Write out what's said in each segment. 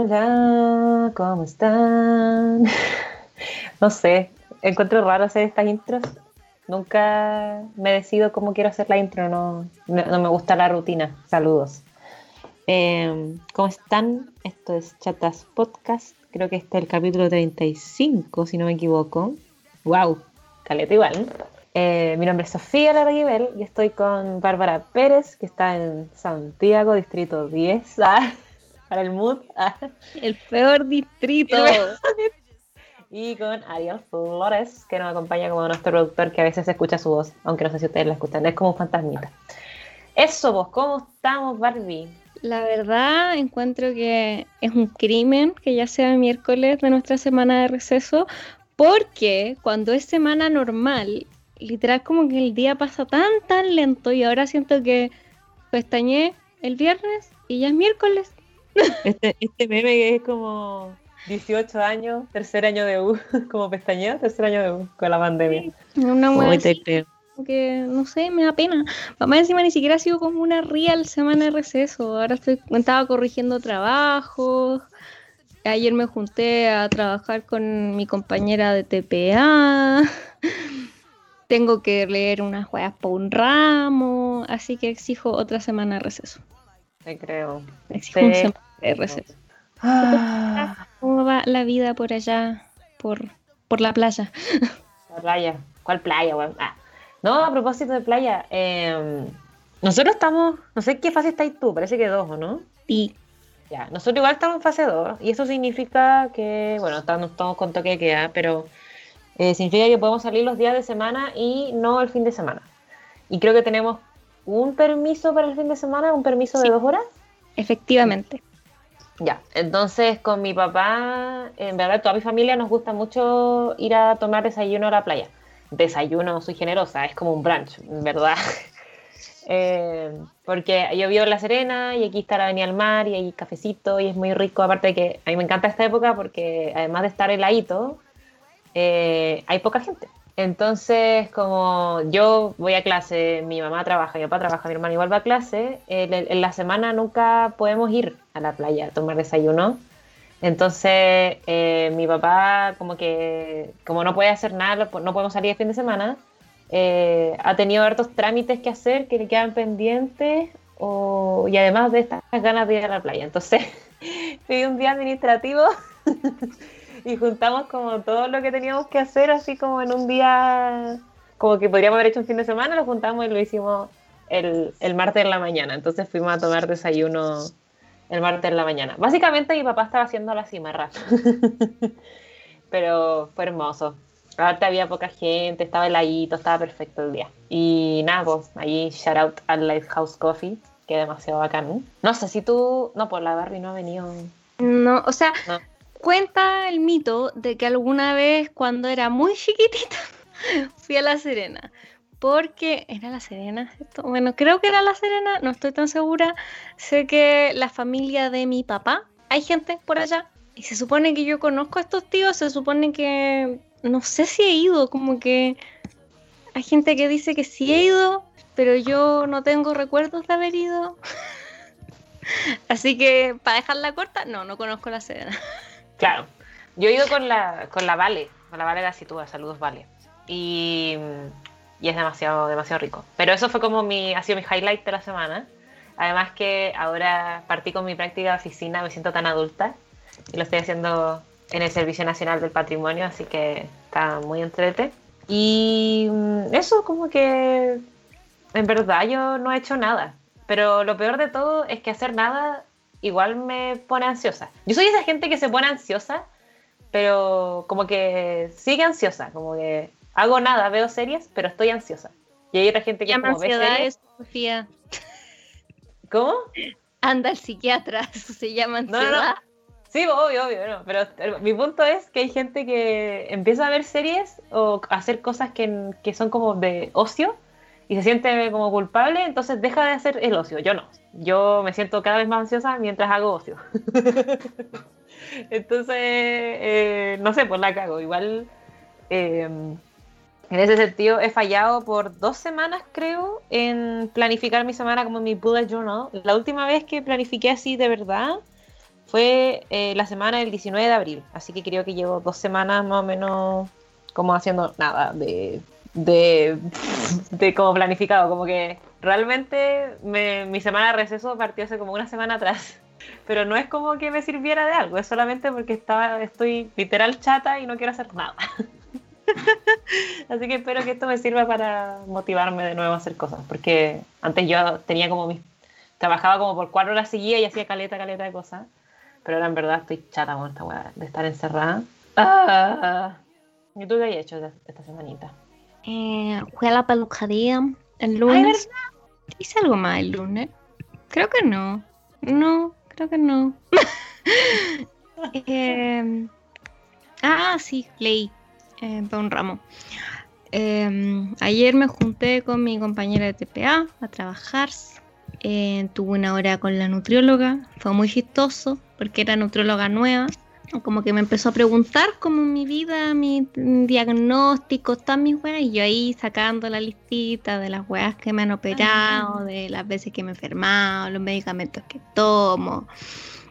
Hola, ¿cómo están? No sé, encuentro raro hacer estas intros. Nunca me decido cómo quiero hacer la intro, no, no, me gusta la rutina. Saludos. Em, ¿Cómo están? Esto es Chatas Podcast. Creo que este es el capítulo 35, si no me equivoco. ¡Wow! Caleta igual. Eh, mi nombre es Sofía Larguibel y estoy con Bárbara Pérez, que está en Santiago, Distrito 10. Para el mood. El peor distrito. y con Ariel Flores, que nos acompaña como nuestro productor, que a veces escucha su voz, aunque no sé si ustedes la escuchan, es como un fantasmita. Eso, vos, ¿cómo estamos, Barbie? La verdad, encuentro que es un crimen que ya sea miércoles de nuestra semana de receso, porque cuando es semana normal, literal como que el día pasa tan, tan lento y ahora siento que pestañé el viernes y ya es miércoles. Este, este meme es como 18 años, tercer año de U, como pestañeo, tercer año de U con la pandemia. Una Muy que no sé, me da pena. Mamá encima ni siquiera ha sido como una real semana de receso. Ahora estoy, estaba corrigiendo trabajos. Ayer me junté a trabajar con mi compañera de TPA. Tengo que leer unas juegas por un ramo. Así que exijo otra semana de receso. Te creo. Exijo una semana receso. Ah. ¿Cómo va la vida por allá, por, por la playa? La playa. ¿Cuál playa, ah. No, a propósito de playa, em, nosotros estamos, no sé qué fase estáis tú, parece que dos, ¿o no? Sí. Ya, nosotros igual estamos en fase 2 y eso significa que, bueno, estamos, estamos con toque de queda, pero eh, significa que podemos salir los días de semana y no el fin de semana. Y creo que tenemos un permiso para el fin de semana, un permiso de dos horas. Efectivamente. Ya, entonces con mi papá, en verdad toda mi familia nos gusta mucho ir a tomar desayuno a la playa. Desayuno, soy generosa, es como un brunch, en verdad. Eh, porque yo vivo en La Serena y aquí está la Avenida al Mar y hay cafecito y es muy rico. Aparte de que a mí me encanta esta época porque además de estar heladito, eh, hay poca gente. Entonces, como yo voy a clase, mi mamá trabaja, mi papá trabaja, mi hermano igual va a clase, en, la semana nunca podemos ir a la playa a tomar desayuno. Entonces, eh, mi papá, como que, como no puede hacer nada, no podemos salir el fin de semana, eh, ha tenido hartos trámites que hacer que le quedan pendientes y además de estas ganas de ir a la playa. Entonces, pedí un día administrativo y juntamos como todo lo que teníamos que hacer, así como en un día, como que podríamos haber hecho un fin de semana, lo juntamos y lo hicimos el, el martes en la mañana. Entonces fuimos a tomar desayuno el martes en la mañana. Básicamente mi papá estaba haciendo la cimarra. Pero fue hermoso. Aparte había poca gente, estaba heladito, estaba perfecto el día. Y nada, pues ahí shout out al Lighthouse Coffee, que es demasiado bacán. No sé si tú. No, pues la Barry no ha venido. No, o sea, cuenta el mito de que alguna vez cuando era muy chiquitita fui a La Serena. Porque era La Serena, Bueno, creo que era La Serena, no estoy tan segura. Sé que la familia de mi papá, hay gente por allá. Y se supone que yo conozco a estos tíos, se supone que no sé si he ido, como que hay gente que dice que sí he ido, pero yo no tengo recuerdos de haber ido. Así que, para dejarla corta, no, no conozco la Serena. Claro. Yo he ido con la, con la Vale, con la Vale Gacitúa, saludos Vale. Y, y, es demasiado, demasiado rico. Pero eso fue como mi, ha sido mi highlight de la semana. Además que ahora partí con mi práctica de oficina, me siento tan adulta y lo estoy haciendo en el Servicio Nacional del Patrimonio, así que está muy entrete. Y mm, eso como que en verdad yo no he hecho nada. Pero lo peor de todo es que hacer nada igual me pone ansiosa. Yo soy esa gente que se pone ansiosa, pero como que sigue ansiosa, como que hago nada, veo series, pero estoy ansiosa. Y hay otra gente que como ve series. Sofía. ¿Cómo? Anda al psiquiatra, eso se llama ansiedad. Sí, obvio, obvio, pero mi punto es que hay gente que empieza a ver series o hacer cosas que, que son como de ocio y se siente como culpable, entonces deja de hacer el ocio. Yo no. Yo me siento cada vez más ansiosa mientras hago ocio. entonces, eh, no sé, pues la cago. Igual, em, en ese sentido, he fallado por dos semanas, creo, en planificar mi semana como mi bullet journal. La última vez que planifiqué así de verdad fue eh, la semana del 19 de abril, así que creo que llevo dos semanas más o menos como haciendo nada de, de, de como planificado, como que realmente mi semana de receso partió hace como una semana atrás, pero no es como que me sirviera de algo, es solamente porque estaba, estoy literal chata y no quiero hacer nada. Así que espero que esto me sirva para motivarme de nuevo a hacer cosas, porque antes yo tenía como mis... Trabajaba como por cuatro horas seguidas y hacía caleta, caleta de cosas, pero ahora en verdad estoy chata con esta weá de estar encerrada. Ah, ¿Y tú qué has hecho esta semanita? Eh, fui a la peluquería el lunes. ¿Hice algo más el lunes? Creo que no. No, creo que no. eh, ah, sí, leí eh, para un ramo. Em, ayer me junté con mi compañera de TPA a trabajar. Eh, tuve una hora con la nutrióloga. Fue muy chistoso porque era nutrióloga nueva. Como que me empezó a preguntar como mi vida, mi diagnóstico, todas mis weas. Y yo ahí sacando la listita de las weas que me han operado, de las veces que me he enfermado, los medicamentos que tomo.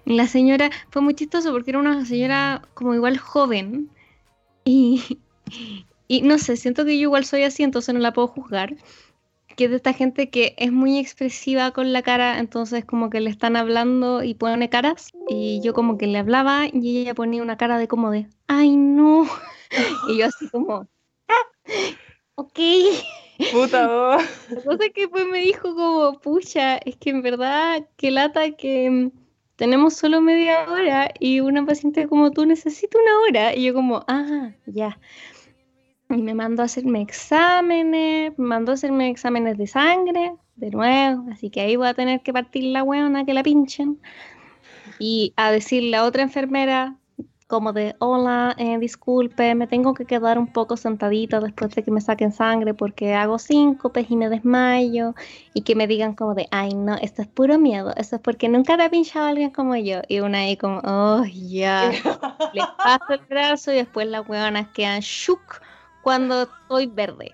Y la señora fue muy chistoso porque era una señora como igual joven y, y no sé, siento que yo igual soy así, entonces no la puedo juzgar. Que es de esta gente que es muy expresiva con la cara, entonces como que le están hablando y pone caras. Y yo como que le hablaba y ella ponía una cara de como de, ay no. Y yo así como, ah, ok. Puta voz. La cosa es que después me dijo como, pucha, es que en verdad, qué lata que tenemos solo media hora y una paciente como tú necesita una hora. Y yo como, ah, ya. Y me mandó a hacerme exámenes, me mandó a hacerme exámenes de sangre, de nuevo. Así que ahí voy a tener que partir la hueona que la pinchen. Y a decirle a otra enfermera, como de, hola, eh, disculpe, me tengo que quedar un poco sentadita después de que me saquen sangre porque hago síncopes y me desmayo y que me digan como de, ay no, esto es puro miedo, eso es porque nunca te ha pinchado alguien como yo. Y una ahí como, oh, ya, le paso el brazo y después las hueonas quedan shook cuando estoy verde.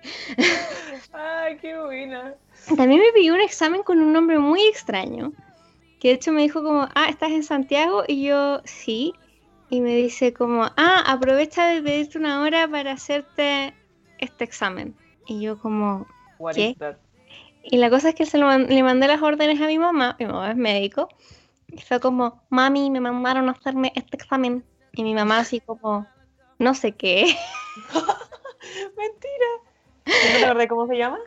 ay, qué buena. También me pidió un examen con un nombre muy extraño, que de hecho me dijo como, ah, ¿estás en Santiago? Y yo, sí y me dice como, ah, aprovecha de pedirte una hora para hacerte este examen. Y yo como, ¿qué? Y la cosa es que se le mandé las órdenes a mi mamá, mi mamá es médico, y fue como, mami, me mandaron a hacerme este examen. Y mi mamá así como, no sé qué. Mentira. ¿No te cómo se llama?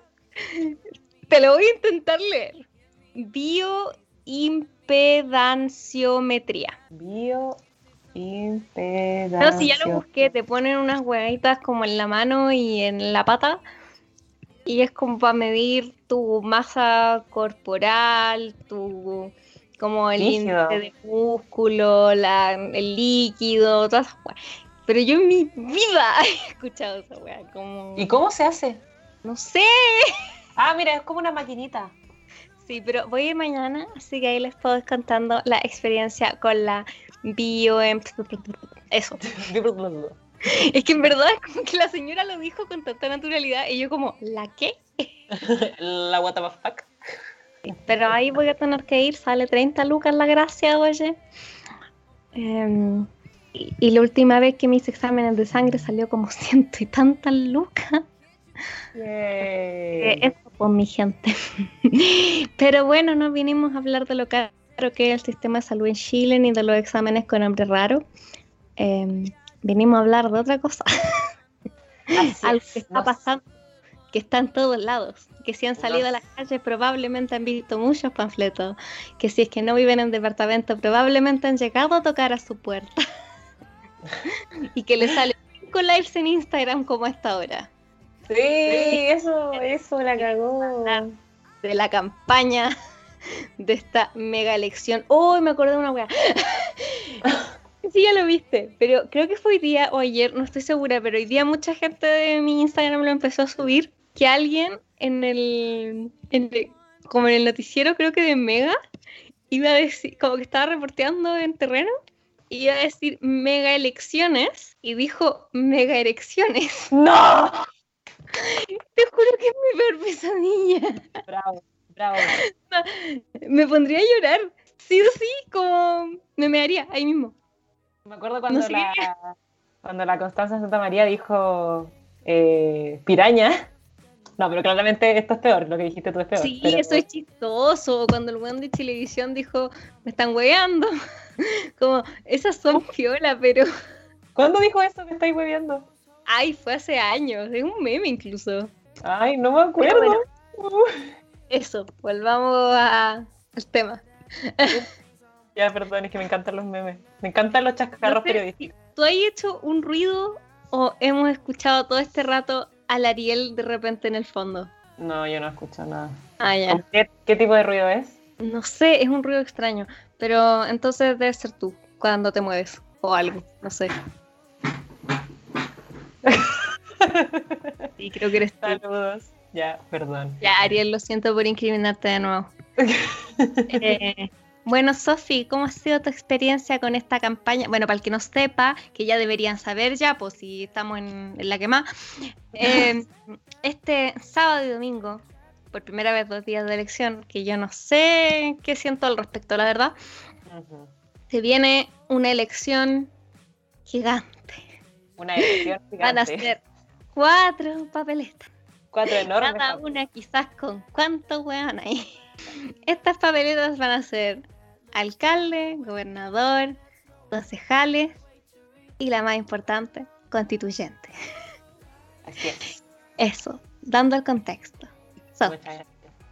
Te lo voy a intentar leer. Bioimpedanciometría. Bio no, si ya lo busqué, te ponen unas huevitas como en la mano y en la pata. Y es como para medir tu masa corporal, tu como el índice de músculo, la, el líquido, todas esas Pero yo en mi vida he escuchado esa weá. Como... ¿Y cómo se hace? No sé. Ah, mira, es como una maquinita. Sí, pero voy a ir mañana, así que ahí les puedo ir contando la experiencia con la bio... Eso. es que en verdad es como que la señora lo dijo con tanta naturalidad y yo como, ¿la qué? la what the fuck. Pero ahí voy a tener que ir, sale 30 lucas la gracia, oye. Em, y, la última vez que me hice exámenes de sangre salió como ciento y tantas lucas. Eh, eso pues mi gente. Pero bueno, no vinimos a hablar de lo caro que es el sistema de salud en Chile ni de los exámenes con nombre raro. Em, vinimos a hablar de otra cosa. Algo que está pasando, que está en todos lados. Que si han salido a las calles probablemente han visto muchos panfletos. Que si es que no viven en departamento probablemente han llegado a tocar a su puerta. y que les sale cinco lives en Instagram como a esta hora. Sí, eso, eso la cagó. De la campaña de esta mega elección. ¡Oh! Me acordé de una weá. sí, ya lo viste, pero creo que fue hoy día o ayer, no estoy segura, pero hoy día mucha gente de mi Instagram lo empezó a subir. Que alguien en el, como en el noticiero, creo que de Mega, iba a decir, como que estaba reporteando en terreno, iba a decir mega elecciones y dijo mega elecciones. ¡No! Te juro que es mi peor pesadilla. Bravo, bravo. Me pondría a llorar. Sí o sí, como me mearía ahí mismo. Me acuerdo cuando, la, cuando la Constanza Santa María dijo eh, piraña. No, pero claramente esto es peor, lo que dijiste tú es peor. Sí, eso es chistoso. Cuando el buen de televisión dijo, me están hueveando. Como, esas son piola, pero. ¿Cuándo dijo eso? Me estáis hueveando. Ay, fue hace años, es un meme incluso. Ay, no me acuerdo. eso, volvamos al tema. ya, perdón, es que me encantan los memes. Me encantan los chascarros periodísticos. ¿Tú has hecho un ruido o hemos escuchado todo este rato al Ariel de repente en el fondo? No, yo no escucho nada. Ah, ya. ¿Qué, ¿Qué, tipo de ruido es? No sé, es un ruido extraño. Pero entonces debe ser tú cuando te mueves. O algo, no sé. Sí, creo que eres tú. Saludos. Ya, perdón. Ya, Ariel, lo siento por incriminarte de nuevo. eh, bueno, Sofi, ¿cómo ha sido tu experiencia con esta campaña? Bueno, para el que no sepa, que ya deberían saber ya, pues si estamos en, la que más. Eh, este sábado y domingo, por primera vez dos días de elección, que yo no sé qué siento al respecto, la verdad, se viene una elección gigante. Una elección gigante. Van a ser cuatro papeletas. Cuatro enormes. Cada una quizás con cuántos weón ahí. Estas papeletas van a ser alcalde, gobernador, concejales y la más importante, constituyente. Así es. Eso, dando el contexto. So,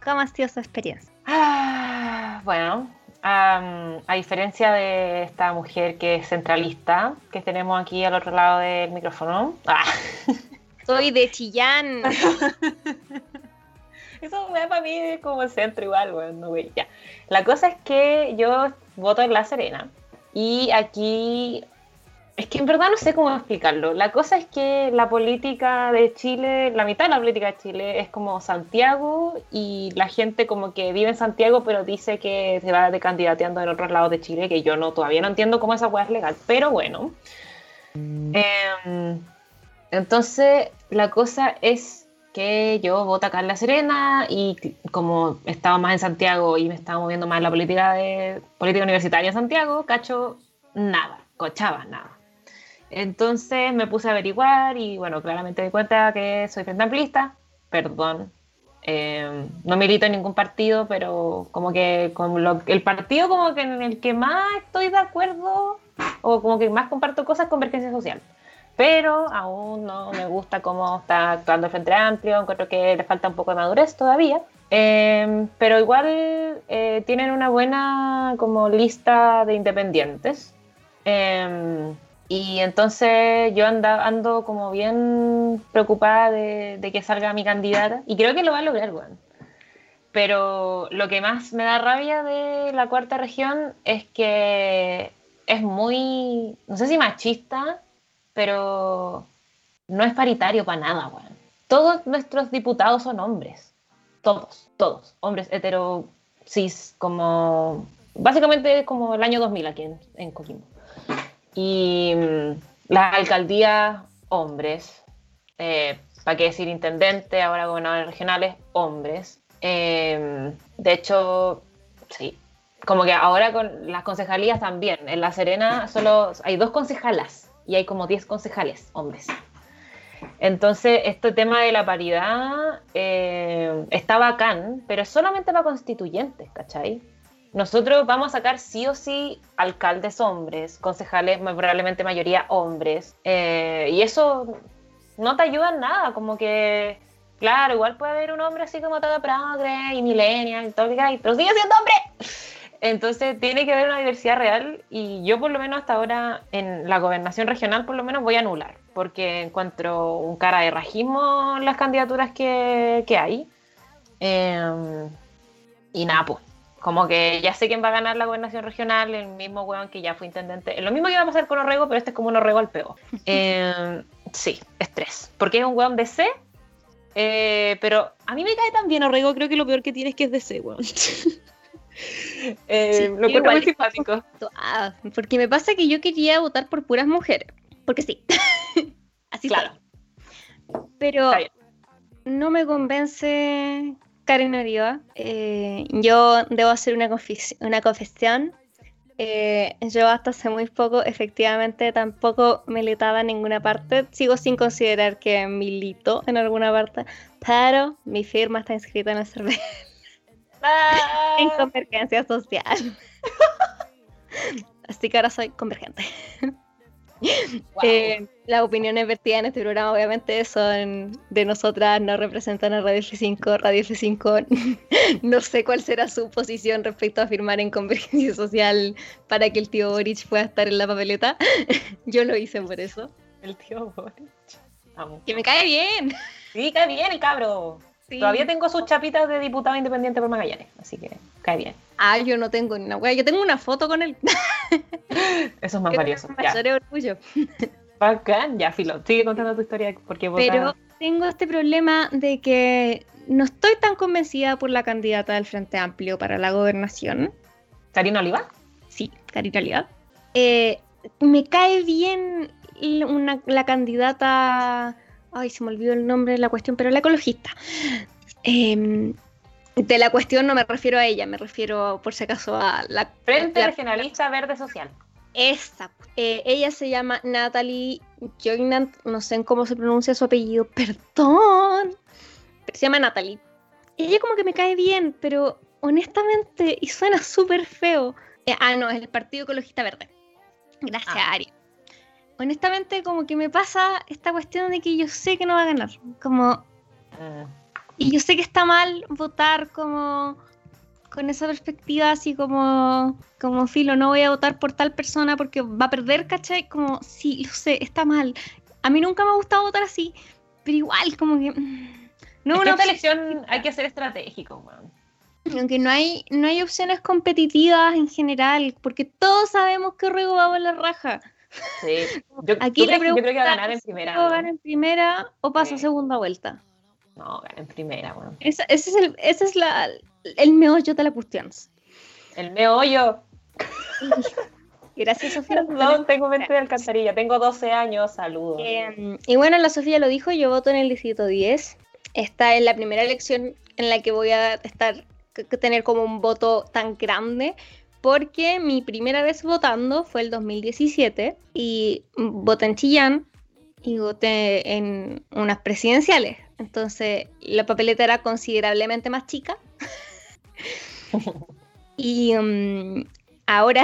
¿Cómo ha sido su experiencia? Ah, bueno, um, a diferencia de esta mujer que es centralista, que tenemos aquí al otro lado del micrófono. Ah. Soy de Chillán. Eso me para mí es como centro igual, bueno, güey, ya. La cosa es que yo voto en La Serena y aquí es que en verdad no sé cómo explicarlo. La cosa es que la política de Chile, la mitad de la política de Chile es como Santiago y la gente como que vive en Santiago pero dice que se va de candidateando en otros lados de Chile, que yo no todavía no entiendo cómo esa hueá es legal, pero bueno. Eh, entonces, la cosa es que yo voto acá en La Serena y como estaba más en Santiago y me estaba moviendo más en la política, de, política universitaria en Santiago, cacho, nada, cochaba nada. Entonces me puse a averiguar y bueno, claramente me di cuenta que soy frente amplista, perdón, eh, no milito en ningún partido, pero como que con lo, el partido como que en el que más estoy de acuerdo o como que más comparto cosas, convergencia social pero aún no me gusta cómo está actuando el Frente Amplio, encuentro que le falta un poco de madurez todavía. Eh, pero igual eh, tienen una buena como lista de independientes. Eh, y entonces yo anda, ando como bien preocupada de, que salga mi candidata. Y creo que lo va a lograr, bueno. Pero lo que más me da rabia de la cuarta región es que es muy, no sé si machista, pero no es paritario para nada, weón. Todos nuestros diputados son hombres. Todos, todos. Hombres hetero, cis, como. Básicamente como el año 2000 aquí en, Coquimbo. Y mm, las alcaldías, hombres. Eh, ¿Para qué decir intendente? Ahora gobernadores regionales, hombres. Eh, de hecho, sí. Como que ahora con las concejalías también. En La Serena solo hay dos concejalas y hay como 10 concejales, hombres. Entonces, este tema de la paridad eh, está bacán, pero es solamente para constituyentes, ¿cachai? Nosotros vamos a sacar sí o sí alcaldes hombres, concejales probablemente mayoría hombres, eh, y eso no te ayuda en nada, como que, claro, igual puede haber un hombre así como todo progre y millennial y todo, pero sigue siendo hombre. Entonces tiene que haber una diversidad real y yo por lo menos hasta ahora en la gobernación regional por lo menos voy a anular porque encuentro un cara de rajismo en las candidaturas que, que hay. Eh, y nada, pues, como que ya sé quién va a ganar la gobernación regional, el mismo weón que ya fue intendente. Lo mismo que va a pasar con Orrego, pero este es como un Orrego al peo. Eh, sí, estrés. Porque es un weón de C, eh, pero a mí me cae tan bien Orrego, creo que lo peor que tiene es que es de C, weón. Eh, lo encuentro muy simpático. Ah, porque me pasa que yo quería votar por puras mujeres. Porque sí. Así claro. Pero no me convence Karen Oriva. Eh, yo debo hacer una, una confesión. Eh, yo hasta hace muy poco, efectivamente, tampoco militaba en ninguna parte. Sigo sin considerar que milito en alguna parte, pero mi firma está inscrita en el CERVEL. Ah. en convergencia social. Así que ahora soy convergente. Eh, las opiniones vertidas en este programa obviamente son de nosotras, no representan a Radio F5. Radio F5 no sé cuál será su posición respecto a firmar en convergencia social para que el tío Boric pueda estar en la papeleta. Yo lo hice por eso. El tío Boric. Que me cae bien. Sí, cae bien el cabro. Todavía tengo sus chapitas de diputado independiente por Magallanes, así que cae bien. Ah, yo no tengo ni una wea, yo tengo una foto con él. Eso es más valioso. Mayor orgullo. Bacán, ya, Filo, sigue contando tu historia porque Pero tengo este problema de que no estoy tan convencida por la candidata del Frente Amplio para la gobernación. ¿Karina Oliva? Sí, Karina Oliva. Eh, me cae bien la candidata. Ay, se me olvidó el nombre de la cuestión, pero la ecologista. Eh, de la cuestión no me refiero a ella, me refiero por si acaso a la... Frente Regionalista Verde Social. Esa. Eh, ella se llama Natalie Joinant, no sé cómo se pronuncia su apellido, perdón. Pero se llama Natalie. Ella como que me cae bien, pero honestamente, y suena súper feo. Eh, ah, no, es el Partido Ecologista Verde. Gracias, ah. Ari. Honestamente, como que me pasa esta cuestión de que yo sé que no va a ganar. Como... Ah. Y yo sé que está mal votar como con esa perspectiva así como, como filo, no voy a votar por tal persona porque va a perder, ¿cachai? Como, sí, lo sé, está mal. A mí nunca me ha gustado votar así, pero igual como que... Mm, no, una elección hay que ser estratégico, man. Aunque no hay, no hay opciones competitivas en general, porque todos sabemos que Ruego va a la raja. Sí. Yo, Aquí le yo creo que va a ganar en primera. ¿O gana en primera o pasa segunda vuelta? No, en primera, bueno. Ese, es, el, ese es la, el meollo de la cuestión. El meollo. Gracias, Sofía. No, tengo mente de alcantarilla. Tengo 12 años, saludos. Em, y bueno, la Sofía lo dijo, yo voto en el distrito 10. Esta es la primera elección en la que voy a estar tener como un voto tan grande porque mi primera vez votando fue el 2017 y voté en Chillán y voté en unas presidenciales. Entonces la papeleta era considerablemente más chica. y um, ahora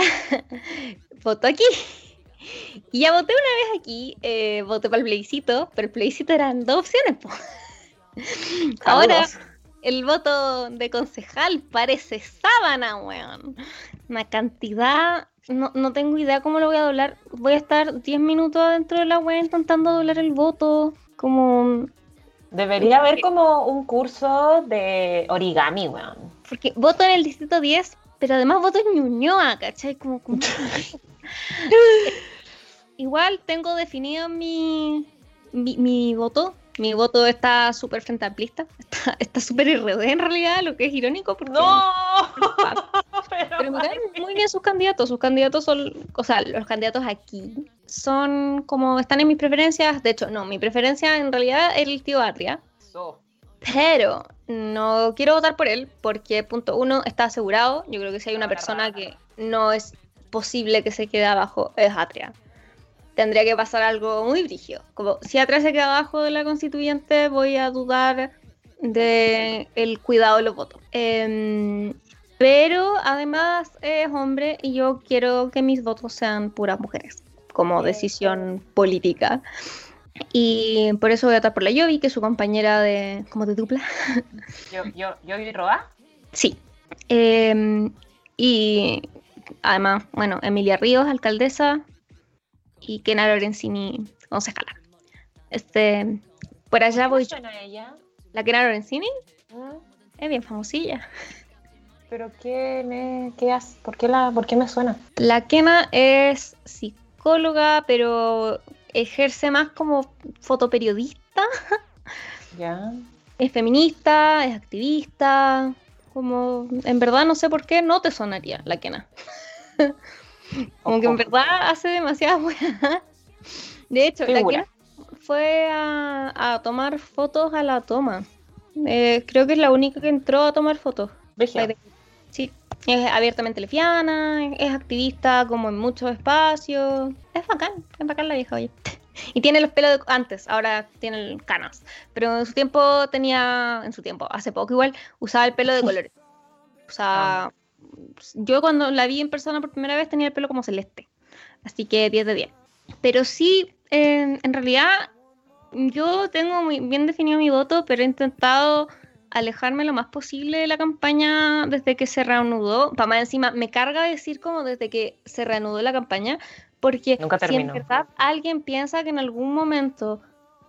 voto aquí. Y ya voté una vez aquí, eh, voté para el plebiscito, pero el plebiscito eran dos opciones. Ahora el voto de concejal parece sábana, weón. Una cantidad, no, no, tengo idea cómo lo voy a doblar. Voy a estar 10 minutos dentro de la web intentando doblar el voto. Como Debería haber como un curso de origami, weón. Porque voto en el distrito 10, pero además voto en Ñuñoa, ¿cachai? Como, Igual tengo definido mi, mi, voto. Mi voto está súper frente amplista. Está súper RD en realidad, lo que es irónico. Porque ¡No! pero, me caen muy bien sus candidatos. Sus candidatos son, o sea, los candidatos aquí son como están en mis preferencias. De hecho, no, mi preferencia en realidad es el tío Atria. Pero no quiero votar por él porque, punto uno, está asegurado. Yo creo que si hay una persona que no es posible que se quede abajo, es Atria. Tendría que pasar algo muy brígido. Como si Atria se queda abajo de la constituyente, voy a dudar de el cuidado de los votos. Em, pero además es hombre y yo quiero que mis votos sean puras mujeres como decisión política. Y por eso voy a votar por la Yovi, que es su compañera de, como de dupla. ¿Yo, yo, ¿Yovi Roa? Sí. Em, y además, bueno, Emilia Ríos, alcaldesa, y Kena Lorenzini, concejala. Este, por allá voy. suena ella? ¿La Kena Lorenzini? Mm. Es bien famosilla. ¿Pero qué me, qué hace? ¿Por qué, la, ¿Por qué me suena? La Kena es psicóloga, pero ejerce más como fotoperiodista. Ya. Es feminista, es activista. Como, en verdad no sé por qué no te sonaría la quena. como que en verdad hace demasiada buena. De hecho, la quena fue a, tomar fotos a la toma. Eh, creo que es la única que entró a tomar fotos. Sí, es abiertamente lesbiana, es activista como en muchos espacios. Es bacán, es bacán la vieja, oye. Y tiene los pelos de antes, ahora tiene canas. Pero en su tiempo tenía, en su tiempo, hace poco igual, usaba el pelo de colores. O sea, Ah. Yo cuando la vi en persona por primera vez tenía el pelo como celeste. Así que 10 de 10. Pero sí, en, en realidad, yo tengo muy bien definido mi voto, pero he intentado alejarme lo más posible de la campaña desde que se reanudó. Para más encima, me carga decir como desde que se reanudó la campaña, porque Nunca si en verdad alguien piensa que en algún momento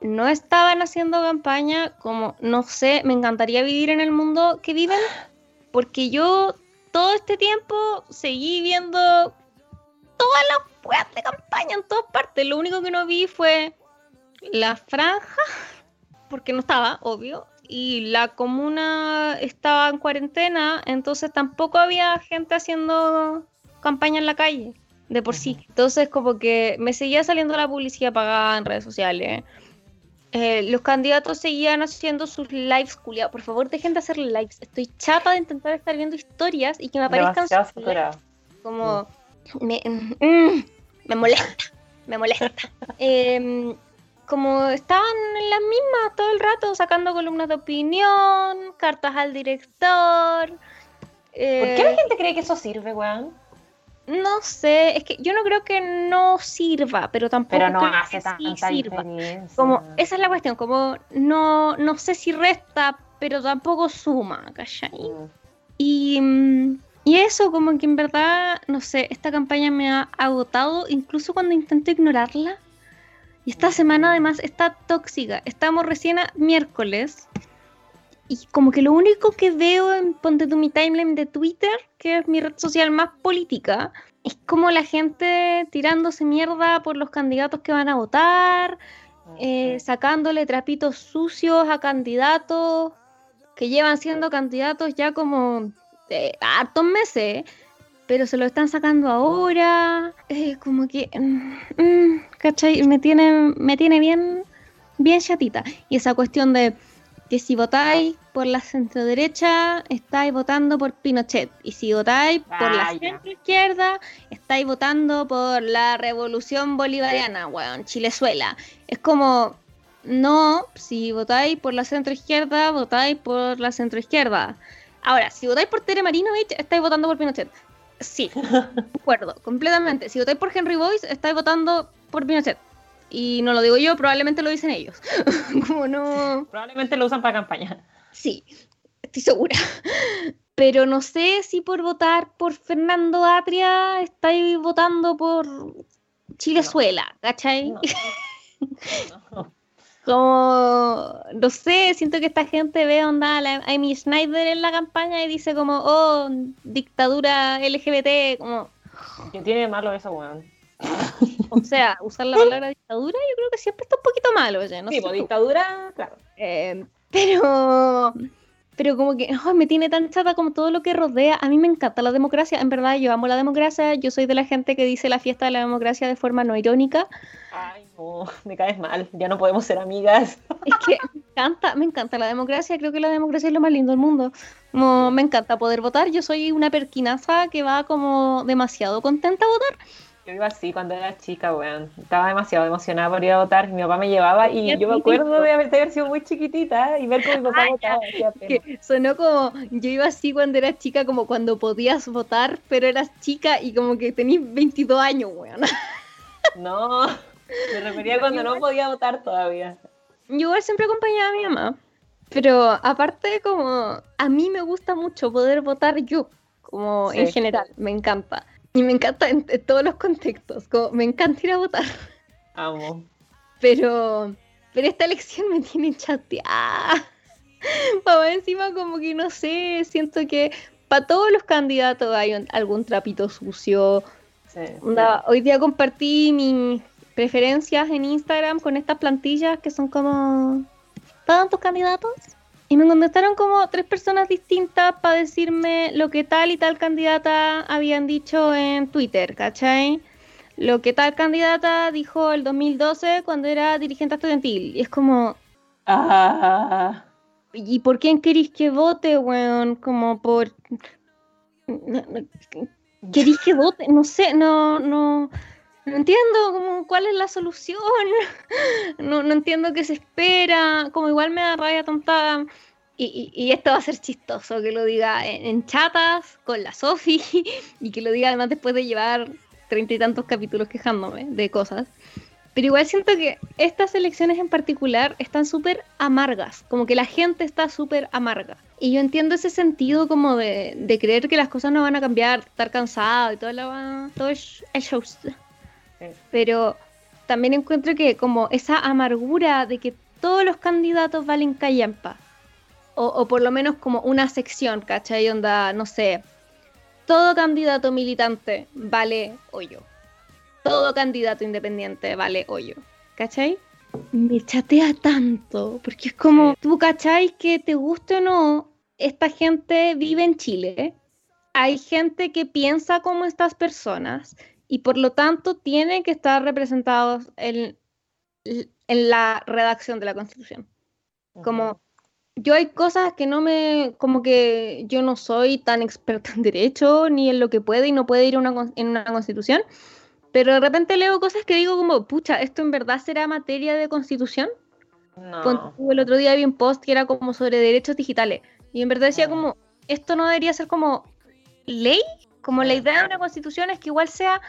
no estaban haciendo campaña, como no sé, me encantaría vivir en el mundo que viven, porque yo todo este tiempo seguí viendo todas las weas de campaña en todas partes. Lo único que no vi fue la franja, porque no estaba, obvio, y la comuna estaba en cuarentena, entonces tampoco había gente haciendo campaña en la calle, de por sí. Entonces como que me seguía saliendo la publicidad pagada en redes sociales. Eh, los candidatos seguían haciendo sus lives, culiados. Por favor, dejen de hacer lives. Estoy chata de intentar estar viendo historias y que me aparezcan sus lives. Como. Me, mm, me molesta. Me molesta. Em, como estaban en las mismas todo el rato, sacando columnas de opinión, cartas al director. ¿Por eh, qué la gente cree que eso sirve, weón? No sé, es que yo no creo que no sirva, pero tampoco Pero no creo hace que sí sirva. Como, esa es la cuestión, como no, no sé si resta, pero tampoco suma, ¿cachai? Mm. Y, y eso, como que en verdad, no sé, esta campaña me ha agotado, incluso cuando intento ignorarla. Y esta semana además está tóxica. Estamos recién a miércoles. Y como que lo único que veo en Ponte tu mi timeline de Twitter, que es mi red social más política, es como la gente tirándose mierda por los candidatos que van a votar, eh, sacándole trapitos sucios a candidatos que llevan siendo candidatos ya como eh, hartos meses, pero se lo están sacando ahora. Eh, como que, mm, mm, ¿cachai? Me tiene, me tiene bien, bien chatita. Y esa cuestión de que si votáis por la centro derecha, estáis votando por Pinochet. Y si votáis por la Ah, ya. centro izquierda, estáis votando por la revolución bolivariana, weón, Chilezuela. Es como, no, si votáis por la centro izquierda, votáis por la centro izquierda. Ahora, si votáis por Tere Marinovich, estáis votando por Pinochet. Sí, de acuerdo, completamente. Si votáis por Henry Boyce, estáis votando por Pinochet. Y no lo digo yo, probablemente lo dicen ellos. Como no. Probablemente lo usan para campaña. Sí, estoy segura. Pero no sé si por votar por Fernando Atria estáis votando por Chilezuela, ¿cachai? No. No. Como, no sé, siento que esta gente ve onda a Amy Schneider en la campaña y dice como, oh, dictadura LGBT, como, ¿Qué tiene de malo eso, weón? O sea, usar la palabra dictadura yo creo que siempre está un poquito malo, oye, no sí, sé pues dictadura, claro. Eh, pero, pero como que ay, me tiene tan chata como todo lo que rodea. A mí me encanta la democracia, en verdad yo amo la democracia, yo soy de la gente que dice la fiesta de la democracia de forma no irónica. Ay, no, me caes mal. Ya no podemos ser amigas. Es que me encanta, me encanta la democracia, creo que la democracia es lo más lindo del mundo. Como, me encanta poder votar, yo soy una perquinaza que va como demasiado contenta a votar. Yo iba así cuando era chica, weón. Estaba demasiado emocionada por ir a votar. Mi papá me llevaba y yo me acuerdo de haber, sido muy chiquitita y ver cómo mi papá Ay, votaba. Que sonó como, yo iba así cuando era chica, como cuando podías votar, pero eras chica y como que tenías 22 años, weón. No, me refería cuando no podía votar todavía. Yo igual siempre acompañaba a mi mamá. Pero aparte como a mí me gusta mucho poder votar yo, como Sí. en general, me encanta. Y me encanta en, en todos los contextos, como me encanta ir a votar. Amo. Pero, pero esta elección me tiene chateada. Papá, encima como que no sé, siento que para todos los candidatos hay un- algún trapito sucio. Sí. Hoy día compartí mis preferencias en Instagram con estas plantillas que son como ¿Estaban tus candidatos? Y me contestaron como tres personas distintas para decirme lo que tal y tal candidata habían dicho en Twitter, ¿cachai? Lo que tal candidata dijo el 2012 cuando era dirigente estudiantil. Y es como, Ah, ¿y por quién queréis que vote, weón? Como por... ¿Queréis que vote? No sé, no, no... No entiendo como, cuál es la solución. No, no entiendo qué se espera. Como igual me da rabia tonta. Y, y, esto va a ser chistoso que lo diga en, chatas con la Sofi y que lo diga además después de llevar treinta y tantos capítulos quejándome de cosas. Pero igual siento que estas elecciones en particular están súper amargas, como que la gente está súper amarga. Y yo entiendo ese sentido como de, de, creer que las cosas no van a cambiar, estar cansado y todo, la, todo el show. Pero también encuentro que como esa amargura de que todos los candidatos valen callampa. O, o por lo menos como una sección, ¿cachai? Onda, no sé, todo candidato militante vale hoyo. Todo candidato independiente vale hoyo. ¿Cachai? Me chatea tanto, porque es como, tú cachai que te guste o no, esta gente vive en Chile. Hay gente que piensa como estas personas y por lo tanto tienen que estar representados en, en la redacción de la Constitución. Como yo hay cosas que no me, como que yo no soy tan experta en derecho ni en lo que puede y no puede ir una, en una Constitución, pero de repente leo cosas que digo como, pucha, ¿esto en verdad será materia de Constitución? No. El otro día vi un post que era como sobre derechos digitales y en verdad decía como, esto no debería ser como ley, como la idea de una constitución es que igual sea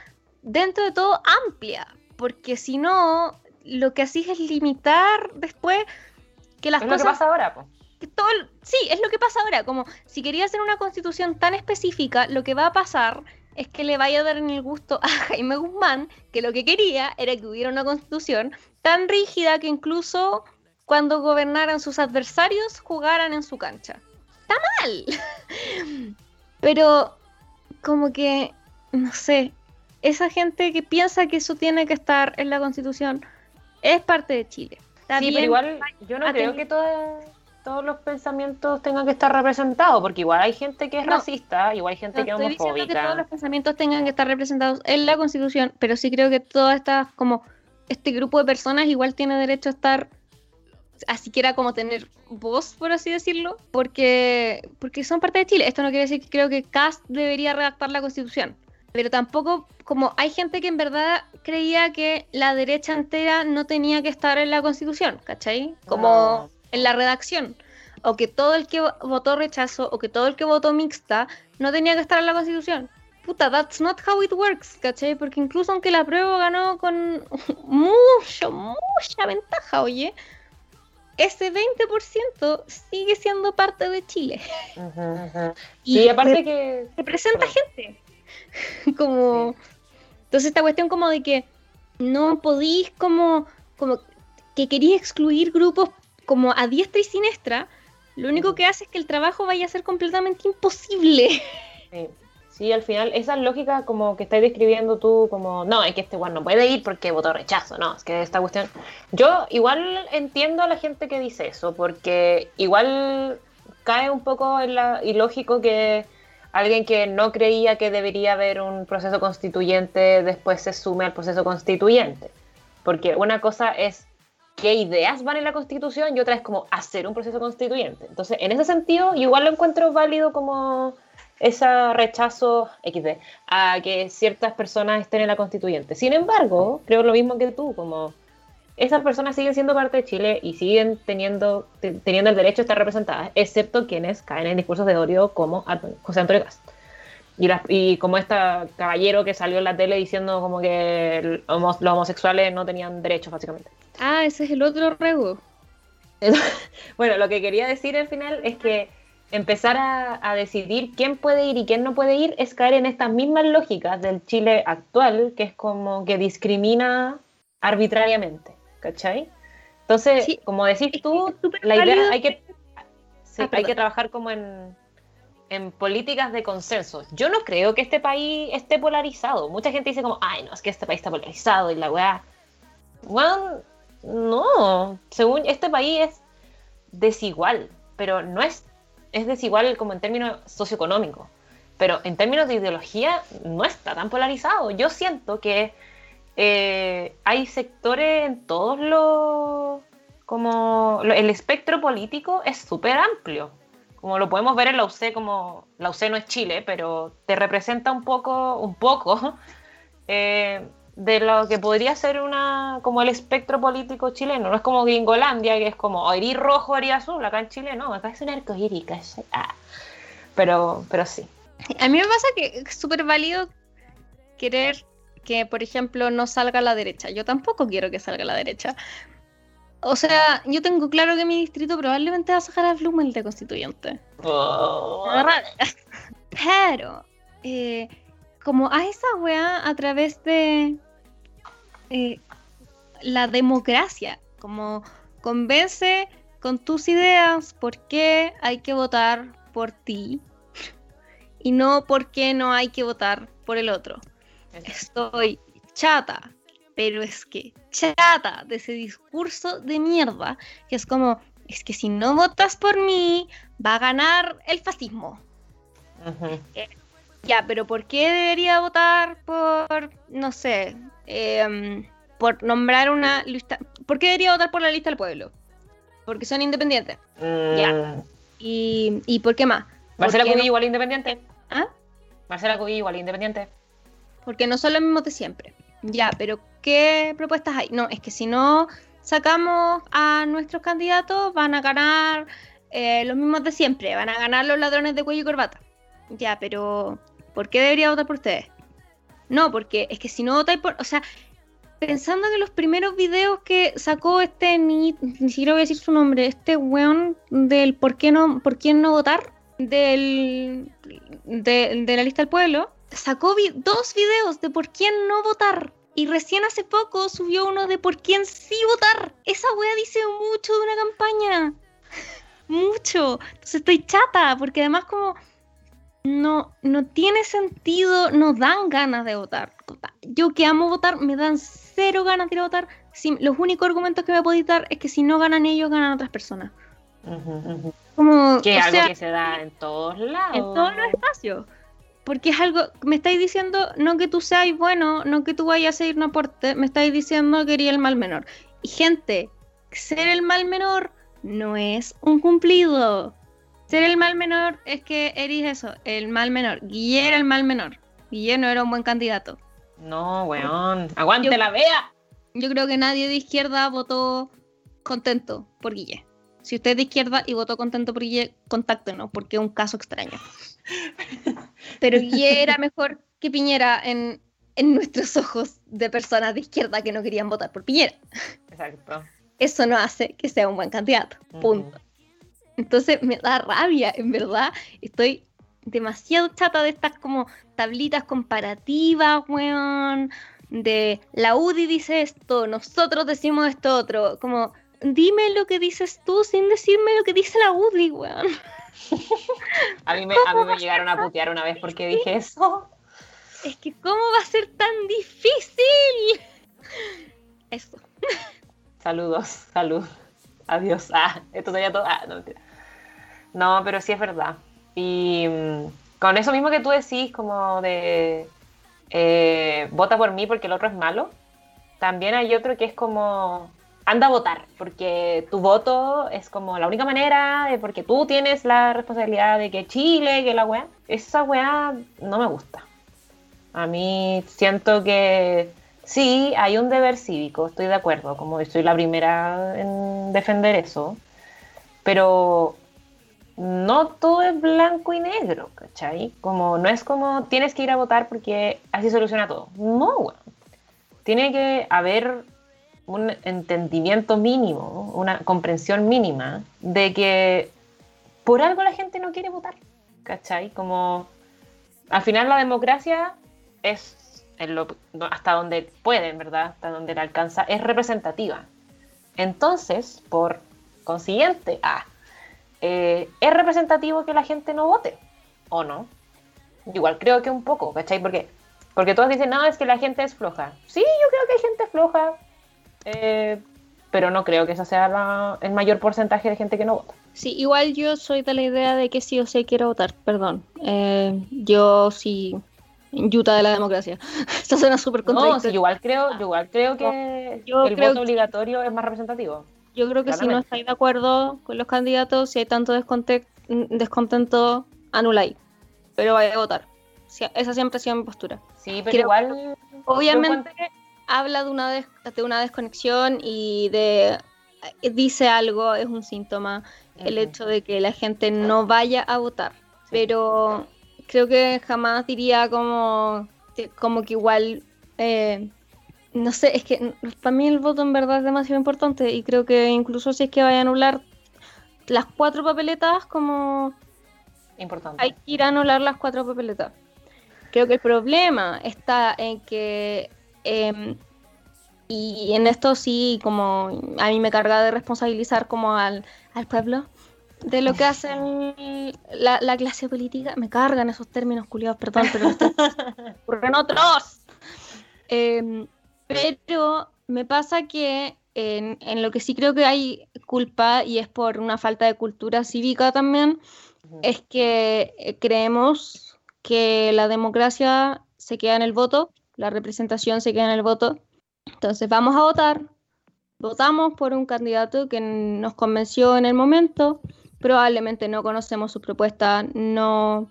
dentro de todo amplia, porque si no, lo que así es limitar después que las cosas... Lo que pasa ahora, pues. Todo, sí, es lo que pasa ahora, como si quería hacer una constitución tan específica, lo que va a pasar es que le vaya a dar en el gusto a Jaime Guzmán, que lo que quería era que hubiera una constitución tan rígida que incluso cuando gobernaran sus adversarios jugaran en su cancha. Está mal. Pero como que, no sé, esa gente que piensa que eso tiene que estar en la constitución es parte de Chile. sí, pero igual yo no creo que todos los pensamientos tengan que estar representados, porque igual hay gente que es racista, igual hay gente que es homofóbica. que todos los pensamientos tengan que estar representados en la constitución, pero sí creo que todas estas, como este grupo de personas igual tiene derecho a estar así siquiera como tener voz, por así decirlo, porque, porque son parte de Chile. Esto no quiere decir que creo que Cast debería redactar la constitución pero tampoco, como hay gente que en verdad creía que la derecha entera no tenía que estar en la constitución, ¿cachai? Como en la redacción. O que todo el que votó rechazo o que todo el que votó mixta no tenía que estar en la constitución. Puta, that's not how it works, ¿cachai? Porque incluso aunque la prueba ganó con mucho, mucha ventaja, oye, ese 20% sigue siendo parte de Chile. Y aparte que... Representa gente. como... Entonces esta cuestión como de que no podís como, como que queréis excluir grupos como a diestra y siniestra, lo único que hace es que el trabajo vaya a ser completamente imposible. Sí. al final esa lógica como que estáis describiendo tú, como, no, es que este igual no puede ir porque votó rechazo, no, es que esta cuestión... Yo igual entiendo a la gente que dice eso, porque igual cae un poco en la ilógico que alguien que no creía que debería haber un proceso constituyente después se sume al proceso constituyente. Porque una cosa es qué ideas van en la constitución y otra es como hacer un proceso constituyente. Entonces, en ese sentido, igual lo encuentro válido como ese rechazo XD a que ciertas personas estén en la constituyente. Sin embargo, creo lo mismo que tú, como esas personas siguen siendo parte de Chile y siguen teniendo, teniendo el derecho a estar representadas, excepto quienes caen en discursos de odio como José Antonio Cast. Y, y como este caballero que salió en la tele diciendo como que los homosexuales no tenían derechos, básicamente. Ah, ese es el otro rego. bueno, lo que quería decir al final es que empezar a, a, decidir quién puede ir y quién no puede ir es caer en estas mismas lógicas del Chile actual, que es como que discrimina arbitrariamente. ¿Cachai? Entonces, como decís tú, la idea hay que, ah, hay que trabajar como en, en políticas de consenso. Yo no creo que este país esté polarizado. Mucha gente dice como, ay, no, es que este país está polarizado y la weá. Bueno, no, según este país es desigual, pero no es, es desigual como en términos socioeconómicos. Pero en términos de ideología no está tan polarizado. Yo siento que eh, hay sectores en todos los como el espectro político es súper amplio. Como lo podemos ver en la UC, como la UC no es Chile, pero te representa un poco, un poco eh, de lo que podría ser una como el espectro político chileno. No es como Gringolandia, que es como iris rojo, iris azul. Acá en Chile no, acá es un arcoíris. Ah. Pero, pero sí. A mí me pasa que es súper válido querer que, por ejemplo, no salga a la derecha. Yo tampoco quiero que salga a la derecha. O sea, yo tengo claro que mi distrito probablemente va a sacar a Blumel de constituyente. Oh. Pero, eh, como a esa weá a través de eh, la democracia, como convence con tus ideas por qué hay que votar por ti y no por qué no hay que votar por el otro. Estoy chata, pero es que chata de ese discurso de mierda, que es como, es que si no votas por mí, va a ganar el fascismo. Eh, ya, pero ¿por qué debería votar por, no sé, em, por nombrar una lista? ¿Por qué debería votar por la lista del pueblo? Porque son independientes. Ya. Mm. ¿Y, ¿Y por qué más? Marcela Cubillo igual independiente. ¿Ah? Marcela Cubillo igual independiente. Porque no son los mismos de siempre. Ya, pero ¿qué propuestas hay? No, es que si no sacamos a nuestros candidatos, van a ganar eh, los mismos de siempre, van a ganar los ladrones de cuello y corbata. Ya, pero ¿por qué debería votar por ustedes? No, porque es que si no votáis por. O sea, pensando que los primeros videos que sacó este, ni, ni siquiera voy a decir su nombre, este weón del por qué no, por quién no votar, del, de, de la lista del pueblo, sacó dos videos de por quién no votar. Y recién hace poco subió uno de por quién sí votar. Esa wea dice mucho de una campaña. mucho. Entonces estoy chata, porque además como no, no tiene sentido, no dan ganas de votar. Yo que amo votar, me dan cero ganas de ir a votar. Si, los únicos argumentos que me podéis dar es que si no ganan ellos, ganan otras personas. Como, que algo que se da en todos lados. En todos los espacios porque es algo, me estáis diciendo no que tú seas bueno, no que tú vayas a ir un aporte, me estáis diciendo que eres el mal menor. Y gente, ser el mal menor no es un cumplido. Ser el mal menor es que eres eso, el mal menor. Guille era el mal menor. Guille no era un buen candidato. No, weón, aguante la vea. Yo creo que nadie de izquierda votó contento por Guille. Si usted es de izquierda y votó contento por Guille, contáctenos, porque es un caso extraño. Pero era mejor que Piñera en, nuestros ojos de personas de izquierda que no querían votar por Piñera. Exacto. Eso no hace que sea un buen candidato. Punto. Entonces me da rabia, en verdad. Estoy demasiado chata de estas como tablitas comparativas, weón. De la UDI dice esto, nosotros decimos esto otro. Como, dime lo que dices tú sin decirme lo que dice la UDI, weón. a, mí me, llegaron a putear una vez porque dije eso. Es que, ¿cómo va a ser tan difícil? Eso. Saludos, salud. Adiós. Ah, esto sería todo. Ah, no, No, pero sí es verdad. Y mm, con eso mismo que tú decís, como de eh, vota por mí porque el otro es malo, también hay otro que es como anda a votar, porque tu voto es como la única manera, de, porque tú tienes la responsabilidad de que Chile, que la weá, esa weá no me gusta. A mí siento que sí, hay un deber cívico, estoy de acuerdo, como soy la primera en defender eso, pero no todo es blanco y negro, ¿cachai? Como no es como tienes que ir a votar porque así soluciona todo. No, weón. Tiene que haber un entendimiento mínimo, una comprensión mínima de que por algo la gente no quiere votar, ¿cachai? Como al final la democracia es hasta donde puede, ¿verdad? Hasta donde la alcanza, es representativa. Entonces, por consiguiente, ah, es representativo que la gente no vote, ¿o no? Igual creo que un poco, ¿cachai? Porque, porque todos dicen, no, es que la gente es floja. Sí, yo creo que hay gente floja, eh, pero no creo que esa sea el mayor porcentaje de gente que no vota. Sí, igual yo soy de la idea de que sí o sí quiero votar, perdón. Eh, yo sí, yuta de la democracia. Esto suena súper contradictorio. No, igual creo, igual creo que el voto obligatorio es más representativo. Yo creo que si no estáis de acuerdo con los candidatos, si hay tanto descontento, anuláis. Pero vaya a votar. Esa siempre ha sido mi postura. Sí, pero igual. Obviamente habla de una, de una desconexión y de. Dice algo, es un síntoma, el hecho de que la gente no vaya a votar. Pero creo que jamás diría como, como que igual. Eh, no sé, es que para mí el voto en verdad es demasiado importante y creo que incluso si es que vaya a anular las cuatro papeletas, como importante. Hay que ir a anular las cuatro papeletas. Creo que el problema está en que, em, y en esto sí, como a mí me carga de responsabilizar como al, pueblo de lo que hacen la, clase política. Me cargan esos términos culiados, perdón, pero ocurren otros. Em, pero me pasa que en, en, lo que sí creo que hay culpa, y es por una falta de cultura cívica también, es que eh, creemos que la democracia se queda en el voto, la representación se queda en el voto. Entonces vamos a votar, votamos por un candidato que nos convenció en el momento, probablemente no conocemos su propuesta, no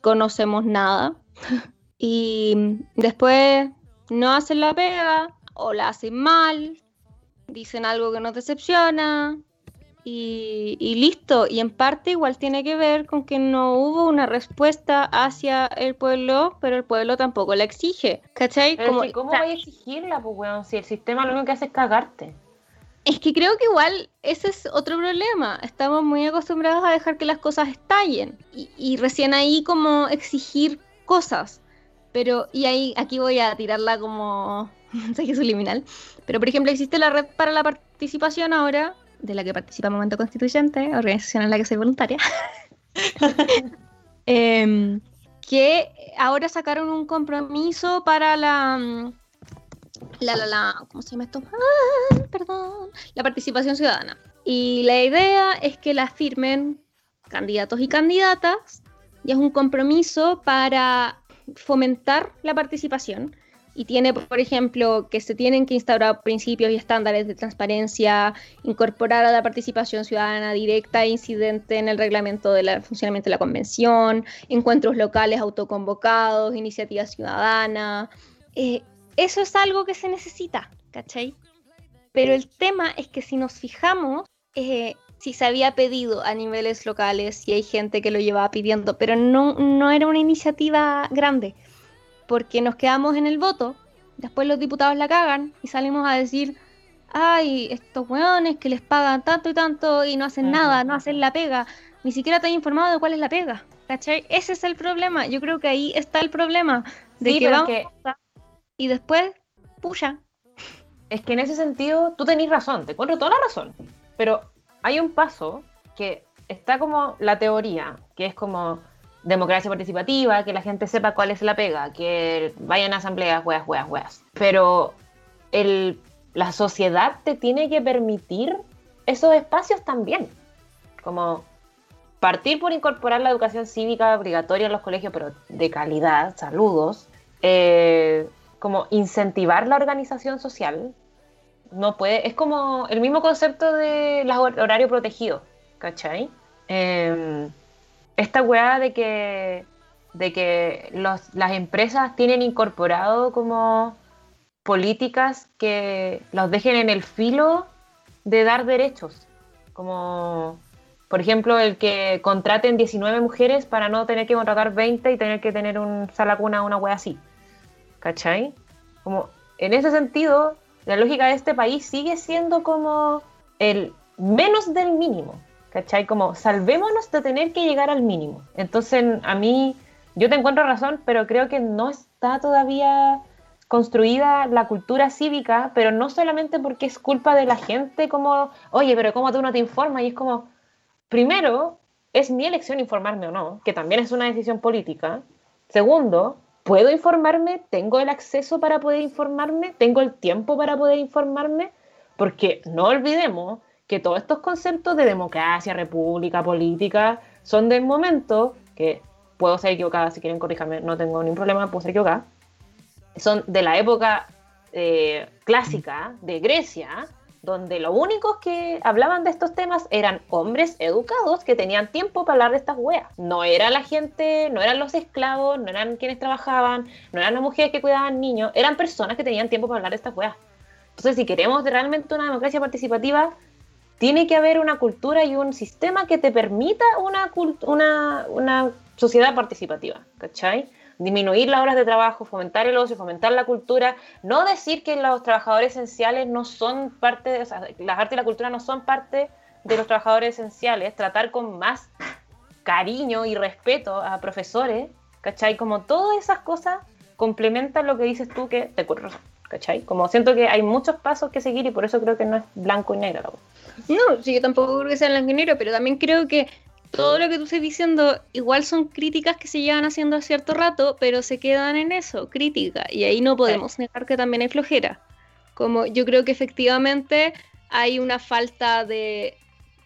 conocemos nada. Y después no hacen la pega o la hacen mal, dicen algo que nos decepciona, y, listo. Y en parte igual tiene que ver con que no hubo una respuesta hacia el pueblo, pero el pueblo tampoco la exige. ¿Cachai? Como, ¿Cómo voy a exigirla, pues, weón? Si el sistema lo único que hace es cagarte. Es que creo que igual ese es otro problema. Estamos muy acostumbrados a dejar que las cosas estallen. Y, recién ahí como exigir cosas. Pero, y ahí, aquí voy a tirarla como mensaje subliminal. Pero, por ejemplo, existe la red para la participación ahora, de la que participa Momento Constituyente, organización en la que soy voluntaria, em, que ahora sacaron un compromiso para la, mm, la, la, la ¿cómo se llama esto? Ah, perdón, la participación ciudadana. Y la idea es que la firmen candidatos y candidatas, y es un compromiso para fomentar la participación y tiene, por ejemplo, que se tienen que instaurar principios y estándares de transparencia, incorporar a la participación ciudadana directa e incidente en el reglamento del funcionamiento de la convención, encuentros locales autoconvocados, iniciativa ciudadana. Eh, eso es algo que se necesita, ¿cachai? Pero el tema es que si nos fijamos, eh, si se había pedido a niveles locales, y hay gente que lo llevaba pidiendo, pero no, no era una iniciativa grande porque nos quedamos en el voto, después los diputados la cagan y salimos a decir, ay, estos weones que les pagan tanto y tanto y no hacen nada, no hacen la pega, ni siquiera te han informado de cuál es la pega. ¿Cachai? Ese es el problema. Yo creo que ahí está el problema. De que vamos y después, puya. Es que en ese sentido tú tenés razón, te encuentro toda la razón. Pero hay un paso que está como la teoría, que es como democracia participativa, que la gente sepa cuál es la pega, que vayan a asambleas, weas, weas, weas. Pero el, la sociedad te tiene que permitir esos espacios también. Como partir por incorporar la educación cívica obligatoria en los colegios, pero de calidad, saludos. Eh, como incentivar la organización social. No puede, es como el mismo concepto de horario protegido, ¿cachai? Eh, esta weá de que, de que las empresas tienen incorporado como políticas que los dejen en el filo de dar derechos. Como, por ejemplo, el que contraten 19 mujeres para no tener que contratar 20 y tener que tener un sala cuna una wea así. ¿Cachai? Como, en ese sentido, la lógica de este país sigue siendo como el menos del mínimo. ¿Cachai? Como salvémonos de tener que llegar al mínimo. Entonces, a mí, yo te encuentro razón, pero creo que no está todavía construida la cultura cívica, pero no solamente porque es culpa de la gente, como, oye, pero ¿cómo tú no te informas? Y es como, primero, es mi elección informarme o no, que también es una decisión política. Segundo, ¿puedo informarme? ¿Tengo el acceso para poder informarme? ¿Tengo el tiempo para poder informarme? Porque no olvidemos que todos estos conceptos de democracia, república, política, son del momento, que puedo ser equivocada, si quieren corrijarme, no tengo ningún problema, puedo ser equivocada, son de la época eh, clásica de Grecia, donde los únicos que hablaban de estos temas eran hombres educados que tenían tiempo para hablar de estas weas. No era la gente, no eran los esclavos, no eran quienes trabajaban, no eran las mujeres que cuidaban niños, eran personas que tenían tiempo para hablar de estas weas. Entonces, si queremos realmente una democracia participativa, tiene que haber una cultura y un sistema que te permita una, una, una sociedad participativa, ¿cachai? disminuir las horas de trabajo, fomentar el ocio, fomentar la cultura, no decir que los trabajadores esenciales no son parte, de, las artes y la cultura no son parte de los trabajadores esenciales, tratar con más cariño y respeto a profesores, ¿cachai? Como todas esas cosas complementan lo que dices tú que te ocurre, ¿cachai? Como siento que hay muchos pasos que seguir y por eso creo que no es blanco y negro. No, sí, yo tampoco creo que sea blanco y negro, pero también creo que todo lo que tú estás diciendo igual son críticas que se llevan haciendo a cierto rato, pero se quedan en eso, crítica, y ahí no podemos negar que también hay flojera. Como yo creo que efectivamente hay una falta de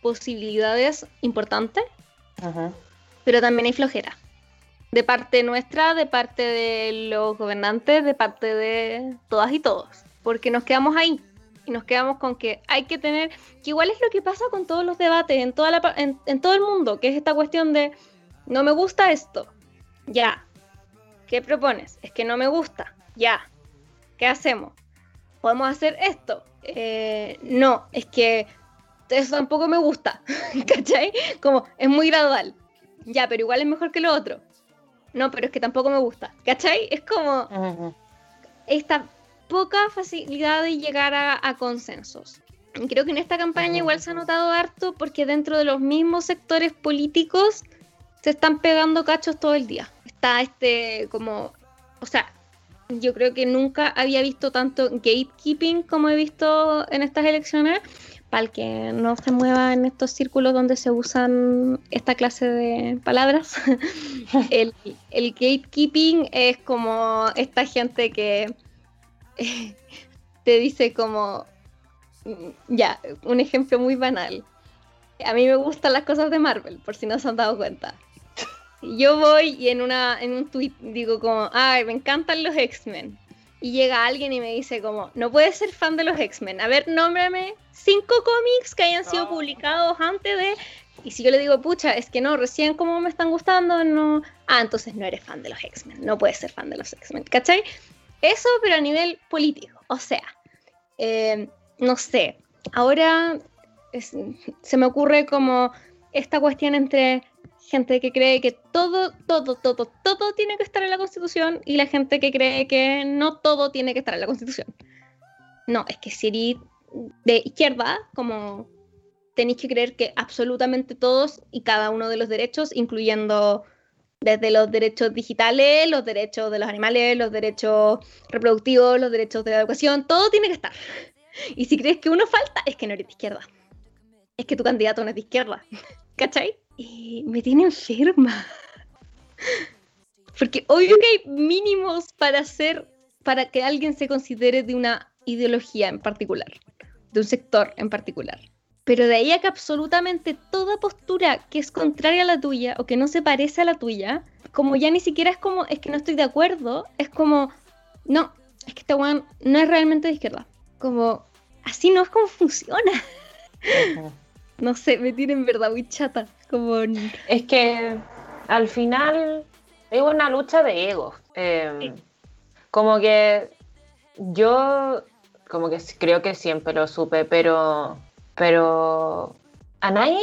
posibilidades importante, pero también hay flojera. De parte nuestra, de parte de los gobernantes, de parte de todas y todos, porque nos quedamos ahí y nos quedamos con que hay que tener, que igual es lo que pasa con todos los debates en, toda la, en, todo el mundo, que es esta cuestión de, no me gusta esto, ya, ¿qué propones? Es que no me gusta, ya, ¿qué hacemos? ¿Podemos hacer esto? Eh, no, es que eso tampoco me gusta, ¿cachai? Como es muy gradual, ya, pero igual es mejor que lo otro. No, pero es que tampoco me gusta, ¿cachai? Es como esta poca facilidad de llegar a, consensos. Creo que en esta campaña igual se ha notado harto porque dentro de los mismos sectores políticos se están pegando cachos todo el día. Está este como, o sea, yo creo que nunca había visto tanto gatekeeping como he visto en estas elecciones. Para el que no se mueva en estos círculos donde se usan esta clase de palabras, el, el gatekeeping es como esta gente que te dice como, mm, ya, un ejemplo muy banal. A mí me gustan las cosas de Marvel, por si no se han dado cuenta. Yo voy y en, una, en un tweet digo como, ay, me encantan los X-Men. Y llega alguien y me dice como, no puedes ser fan de los X-Men. A ver, nómbrame cinco cómics que hayan sido publicados antes de... Y si yo le digo, pucha, es que no, recién como me están gustando, no... Ah, entonces no eres fan de los X-Men, no puedes ser fan de los X-Men, ¿cachai? Eso, pero a nivel político. O sea, eh, no sé, ahora se me ocurre como esta cuestión entre gente que cree que todo, todo, todo, todo tiene que estar en la Constitución y la gente que cree que no todo tiene que estar en la Constitución. No, es que si eres de izquierda, como tenéis que creer que absolutamente todos y cada uno de los derechos, incluyendo desde los derechos digitales, los derechos de los animales, los derechos reproductivos, los derechos de la educación, todo tiene que estar. Y si crees que uno falta, es que no eres de izquierda. Es que tu candidato no es de izquierda. ¿Cachai? Y me tiene enferma. Porque obvio que hay mínimos para hacer, para que alguien se considere de una ideología en particular, de un sector en particular. Pero de ahí a que absolutamente toda postura que es contraria a la tuya o que no se parece a la tuya, como ya ni siquiera es como, es que no estoy de acuerdo, es como, no, es que este weón no es realmente de izquierda. Como, así no es como funciona. no sé, me tiene en verdad muy chata. Como... Es que al final es una lucha de ego. Em, como que yo, como que creo que siempre lo supe, pero pero a nadie,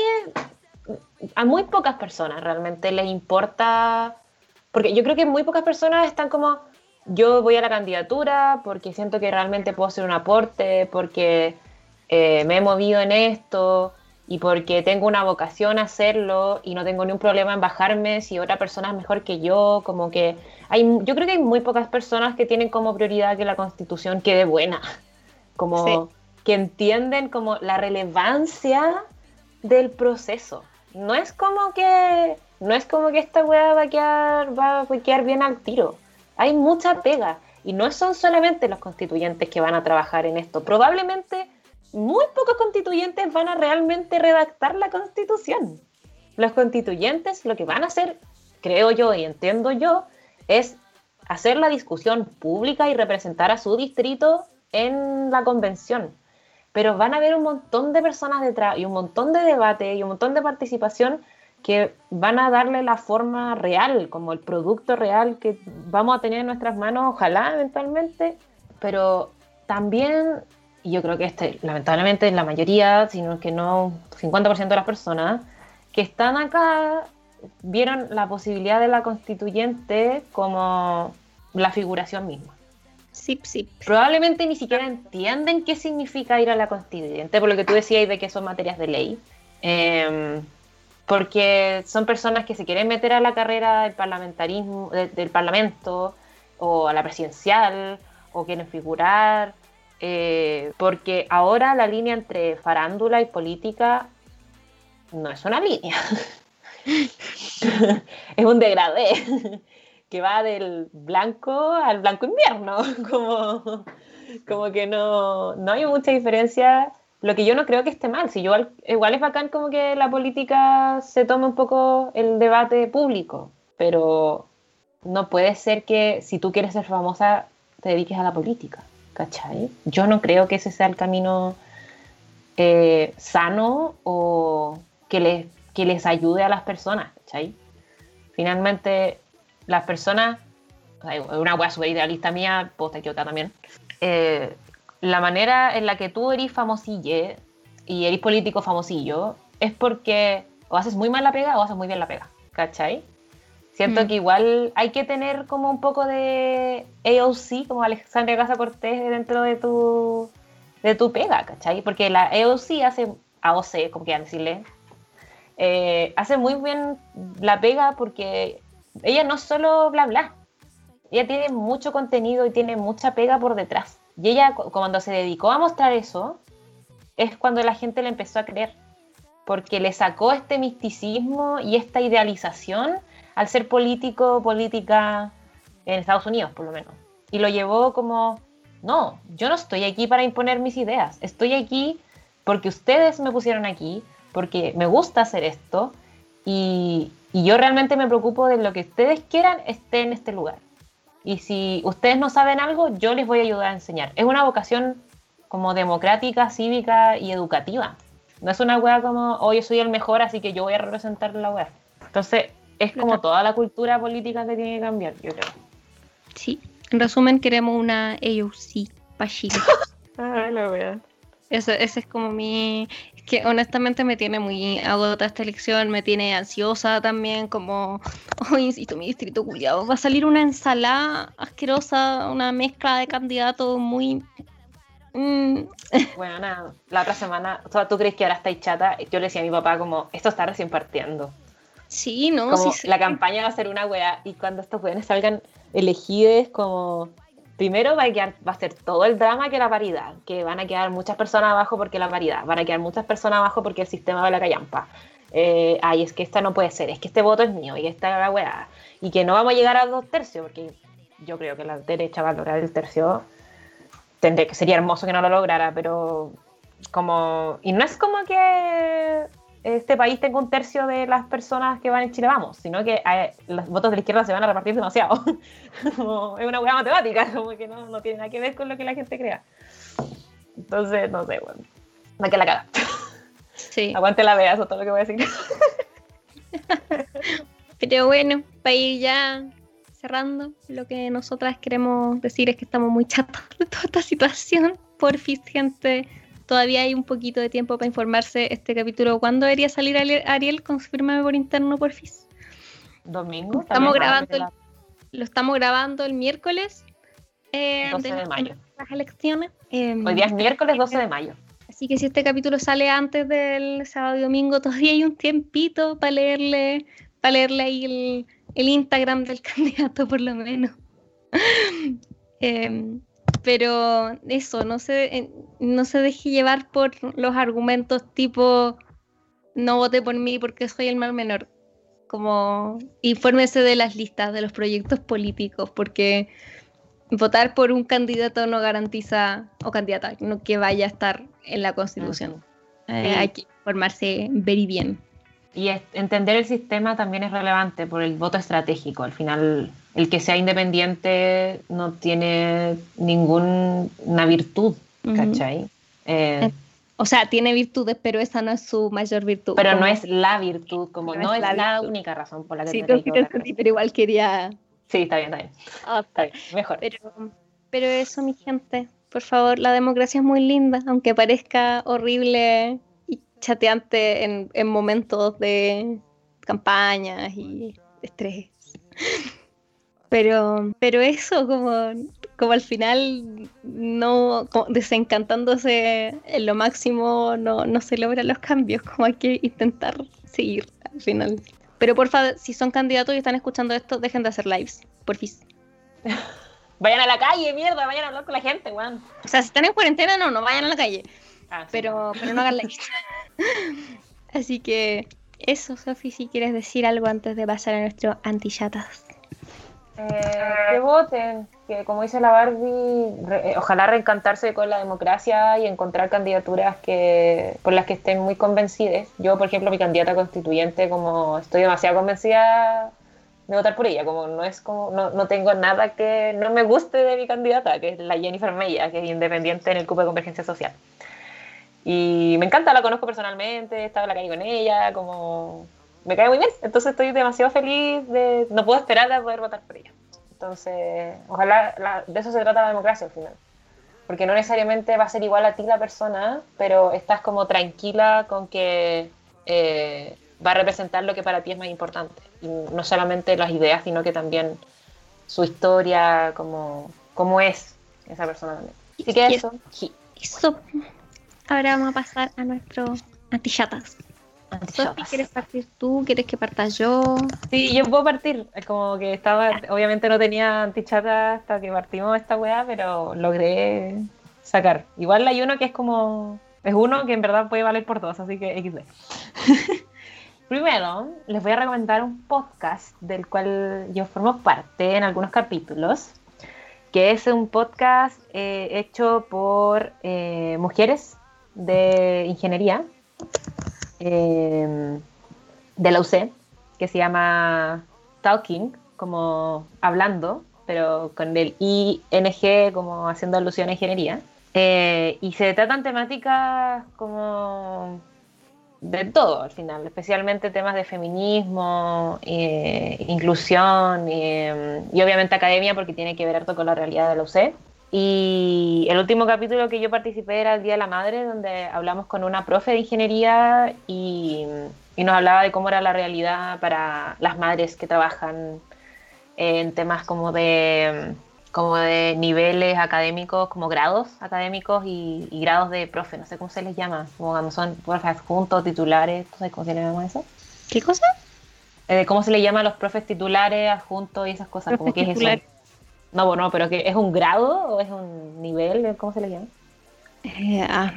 a muy pocas personas realmente les importa, porque yo creo que muy pocas personas están como, yo voy a la candidatura porque siento que realmente puedo hacer un aporte, porque eh, me he movido en esto y porque tengo una vocación a hacerlo y no tengo ni un problema en bajarme si otra persona es mejor que yo, como que hay, yo creo que hay muy pocas personas que tienen como prioridad que la constitución quede buena, como que entienden como la relevancia del proceso. No es como que no es como que esta weá va a quedar, va a quedar bien al tiro. Hay mucha pega. Y no son solamente los constituyentes que van a trabajar en esto. Probablemente muy pocos constituyentes van a realmente redactar la constitución. Los constituyentes lo que van a hacer, creo yo y entiendo yo, es hacer la discusión pública y representar a su distrito en la convención pero van a haber un montón de personas detrás y un montón de debate y un montón de participación que van a darle la forma real, como el producto real que vamos a tener en nuestras manos, ojalá eventualmente, pero también, y yo creo que este, lamentablemente la mayoría, sino que no 50% de las personas que están acá vieron la posibilidad de la constituyente como la figuración misma. Sí, sí. Probablemente ni siquiera entienden qué significa ir a la constituyente, por lo que tú decías de que son materias de ley. Em, porque son personas que se quieren meter a la carrera del parlamentarismo, del parlamento, o a la presidencial, o quieren figurar, eh, porque ahora la línea entre farándula y política no es una línea, es un degradé que va del blanco al blanco invierno, como, como que no, no hay mucha diferencia. Lo que yo no creo que esté mal, si yo igual, es bacán como que la política se tome un poco el debate público, pero no puede ser que si tú quieres ser famosa te dediques a la política, ¿cachai? Yo no creo que ese sea el camino eh, sano o que les, que les ayude a las personas, ¿cachai? Finalmente, las personas, una wea super idealista mía, posta otra también, eh, la manera en la que tú eres famosille y eres político famosillo es porque o haces muy mal la pega o haces muy bien la pega, ¿cachai? Siento mm. que igual hay que tener como un poco de AOC, como Alexandria Casa Cortés, dentro de tu, de tu pega, ¿cachai? Porque la AOC hace, AOC, como quieran decirle, eh, hace muy bien la pega porque ella no solo bla bla, ella tiene mucho contenido y tiene mucha pega por detrás. Y ella, cuando se dedicó a mostrar eso, es cuando la gente le empezó a creer, porque le sacó este misticismo y esta idealización al ser político, política en Estados Unidos, por lo menos. Y lo llevó como, no, yo no estoy aquí para imponer mis ideas, estoy aquí porque ustedes me pusieron aquí, porque me gusta hacer esto y, y yo realmente me preocupo de lo que ustedes quieran esté en este lugar. Y si ustedes no saben algo, yo les voy a ayudar a enseñar. Es una vocación como democrática, cívica y educativa. No es una wea como, oh, yo soy el mejor, así que yo voy a representar la wea. Entonces, es como toda la cultura política que tiene que cambiar, yo creo. Sí, en resumen, queremos una AOC para Chile. ah, la wea. Eso, ese es como mi, que honestamente me tiene muy agotada esta elección, me tiene ansiosa también, como, oh, insisto, mi distrito culiado, va a salir una ensalada asquerosa, una mezcla de candidatos muy... Mm. Bueno, nada, la otra semana, ¿tú crees que ahora estáis chata? Yo le decía a mi papá como, esto está recién partiendo. Sí, ¿no? Como sí, la campaña va a ser una wea y cuando estos weones salgan elegidos como primero va a, quedar, va a ser todo el drama que la paridad, que van a quedar muchas personas abajo porque la paridad, van a quedar muchas personas abajo porque el sistema va la callampa. Eh, ay, es que esta no puede ser, es que este voto es mío y esta es la weá. Y que no vamos a llegar a dos tercios, porque yo creo que la derecha va a lograr el tercio. Tendré que sería hermoso que no lo lograra, pero como. Y no es como que este país tenga un tercio de las personas que van en Chile Vamos, sino que eh, los votos de la izquierda se van a repartir demasiado. es una buena matemática, como que no, no, tiene nada que ver con lo que la gente crea. Entonces, no sé, bueno, no que la cara. Sí. Aguante la vea, eso es todo lo que voy a decir. Pero bueno, para ir ya cerrando, lo que nosotras queremos decir es que estamos muy chatos de toda esta situación. Por fin, gente todavía hay un poquito de tiempo para informarse este capítulo. ¿Cuándo debería salir Ariel? Confírmame por interno, por fin. Domingo. Estamos grabando lo estamos grabando el miércoles. Eh, 12 de, mayo. Las elecciones. Em, Hoy día es miércoles 12 de mayo. Así que si este capítulo sale antes del sábado y domingo, todavía hay un tiempito para leerle, para leerle ahí el, el Instagram del candidato, por lo menos. eh, pero eso, no se, no se deje llevar por los argumentos tipo no vote por mí porque soy el mal menor. Como infórmese de las listas de los proyectos políticos, porque votar por un candidato no garantiza, o candidata, no que vaya a estar en la constitución. Eh, hay que informarse very bien. Y entender el sistema también es relevante por el voto estratégico. Al final, el que sea independiente no tiene ninguna virtud, ¿cachai? Eh, o sea, tiene virtudes, pero esa no es su mayor virtud. Pero no es la virtud, como no, es, la, única razón por la que sí, te pero igual quería... Sí, está bien, está bien. Ah, está bien, mejor. Pero, pero eso, mi gente, por favor, la democracia es muy linda, aunque parezca horrible y chateante en, en momentos de campañas y estrés. Pero, pero eso, como, como al final, no desencantándose en lo máximo, no, no se logran los cambios, como hay que intentar seguir al final. Pero por favor, si son candidatos y están escuchando esto, dejen de hacer lives, porfis. vayan a la calle, mierda, vayan a hablar con la gente, weón. O sea, si están en cuarentena, no, no vayan a la calle. Ah, pero, pero no hagan lives. Así que eso, Sofi, si quieres decir algo antes de pasar a nuestro antichatas. Eh, que voten, que como dice la Barbie, eh, ojalá reencantarse con la democracia y encontrar candidaturas que por las que estén muy convencidas. Yo, por ejemplo, mi candidata constituyente, como estoy demasiado convencida de votar por ella, como no es como no, no tengo nada que no me guste de mi candidata, que es la Jennifer Mella, que es independiente en el cupo de convergencia social. Y me encanta, la conozco personalmente, he estado en la calle con ella, como me cae muy bien. Entonces estoy demasiado feliz de, no puedo esperar a poder votar por ella. Entonces, ojalá, de eso se trata la democracia al final. Porque no necesariamente va a ser igual a ti la persona, pero estás como tranquila con que eh, va a representar lo que para ti es más importante. Y no solamente las ideas, sino que también su historia, como, cómo es esa persona también. Así que eso. Eso. Ahora vamos a pasar a nuestro antichatas. Sofi, ¿quieres partir tú? ¿Quieres que parta yo? Sí, yo puedo partir. Como que estaba, obviamente no tenía antichata hasta que partimos esta weá, pero logré sacar. Igual hay uno que es como, es uno que en verdad puede valer por dos, así que XD. Primero, les voy a recomendar un podcast del cual yo formo parte en algunos capítulos, que es un podcast eh, hecho por eh, mujeres de ingeniería Em, de la UC, que se llama Talking, como hablando, pero con el ING como haciendo alusión a ingeniería. Eh, y se tratan temáticas como de todo al final, especialmente temas de feminismo, eh, inclusión em, y, obviamente academia porque tiene que ver harto con la realidad de la UC. Y el último capítulo que yo participé era el Día de la Madre, donde hablamos con una profe de ingeniería y, nos hablaba de cómo era la realidad para las madres que trabajan en temas como de, como de niveles académicos, como grados académicos y, grados de profe, no sé cómo se les llama, como cuando son profes adjuntos, titulares, ¿tú cómo se le llama eso? ¿Qué cosa? Eh, ¿Cómo se le llama a los profes titulares, adjuntos y esas cosas? Como que es eso. No, bueno, pero que ¿es un grado o es un nivel? ¿Cómo se le llama? Eh, ah,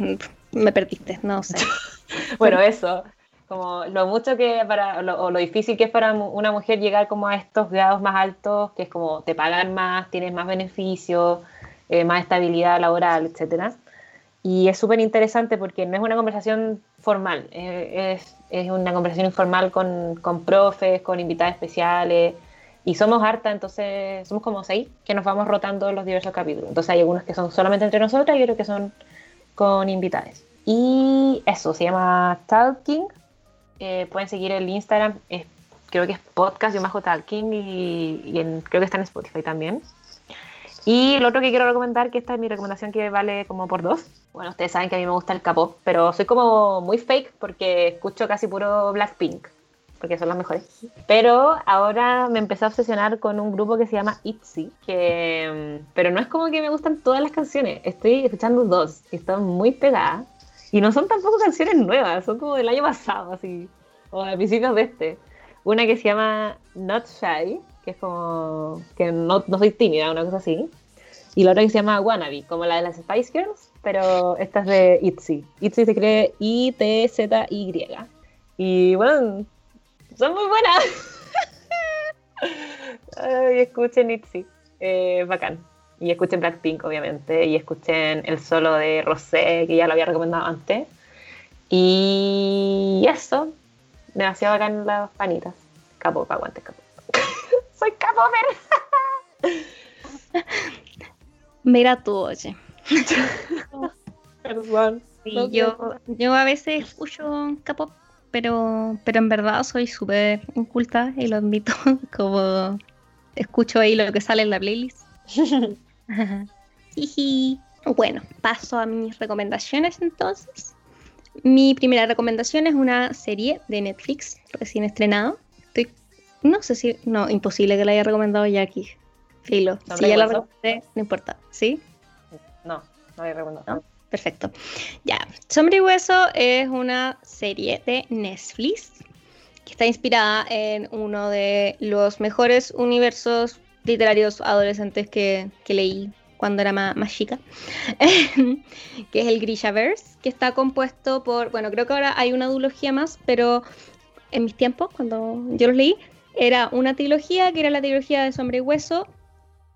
me perdiste, no sé. bueno, eso, como lo mucho que para, o lo difícil que es para una mujer llegar como a estos grados más altos, que es como te pagan más, tienes más beneficios, eh, más estabilidad laboral, etcétera. Y es súper interesante porque no es una conversación formal, eh, es, es, una conversación informal con, con profes, con invitados especiales, y somos harta, entonces somos como seis que nos vamos rotando en los diversos capítulos. Entonces hay algunos que son solamente entre nosotras y otros que son con invitados. Y eso, se llama Talking. Eh, pueden seguir el Instagram, creo que es podcast, yo me Talking y, y creo que está en Spotify también. Y lo otro que quiero recomendar, que esta es mi recomendación que vale como por dos. Bueno, ustedes saben que a mí me gusta el K-pop, pero soy como muy fake porque escucho casi puro Blackpink porque son las mejores. Pero ahora me empecé a obsesionar con un grupo que se llama ITZY, que, mm, pero no es como que me gustan todas las canciones, estoy escuchando dos que están muy pegadas y no son tampoco canciones nuevas, son como del año pasado, así, o de principios de este. Una que se llama Not Shy, que es como que no, no soy tímida, una cosa así. Y la otra que se llama Wannabe, como la de las Spice Girls, pero esta es de ITZY. ITZY se escribe I-T-Z-Y. Y bueno, son muy buenas. y escuchen Itzy, eh, bacán. Y escuchen Blackpink, obviamente. Y escuchen el solo de Rosé, que ya lo había recomendado antes. Y eso. Demasiado bacán las panitas. Capo, aguante, capo. Soy capo, Mira tú, oye. Perdón. yo, yo a veces escucho K-pop, pero, pero en verdad soy súper inculta y lo admito. Como escucho ahí lo que sale en la playlist. bueno, paso a mis recomendaciones entonces. Mi primera recomendación es una serie de Netflix recién estrenado. Estoy, no sé si. No, imposible que la haya recomendado ya aquí. Filo. Si ya la recomendé, no importa. ¿Sí? No, no había recomendado. Perfecto. Ya. Sombra y Hueso es una serie de Netflix que está inspirada en uno de los mejores universos literarios adolescentes que, que leí cuando era más, chica, que es el Grishaverse, que está compuesto por, bueno, creo que ahora hay una duología más, pero en mis tiempos, cuando yo los leí, era una trilogía, que era la trilogía de Sombra y Hueso,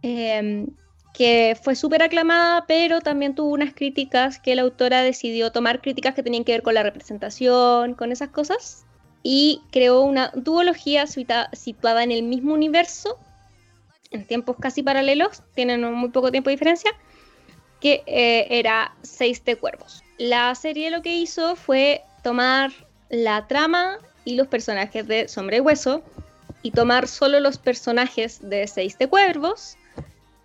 em, que fue súper aclamada, pero también tuvo unas críticas que la autora decidió tomar críticas que tenían que ver con la representación, con esas cosas, y creó una duología situada en el mismo universo, en tiempos casi paralelos, tienen muy poco tiempo de diferencia, que eh, era Seis de Cuervos. La serie lo que hizo fue tomar la trama y los personajes de Sombra y Hueso y tomar solo los personajes de Seis de Cuervos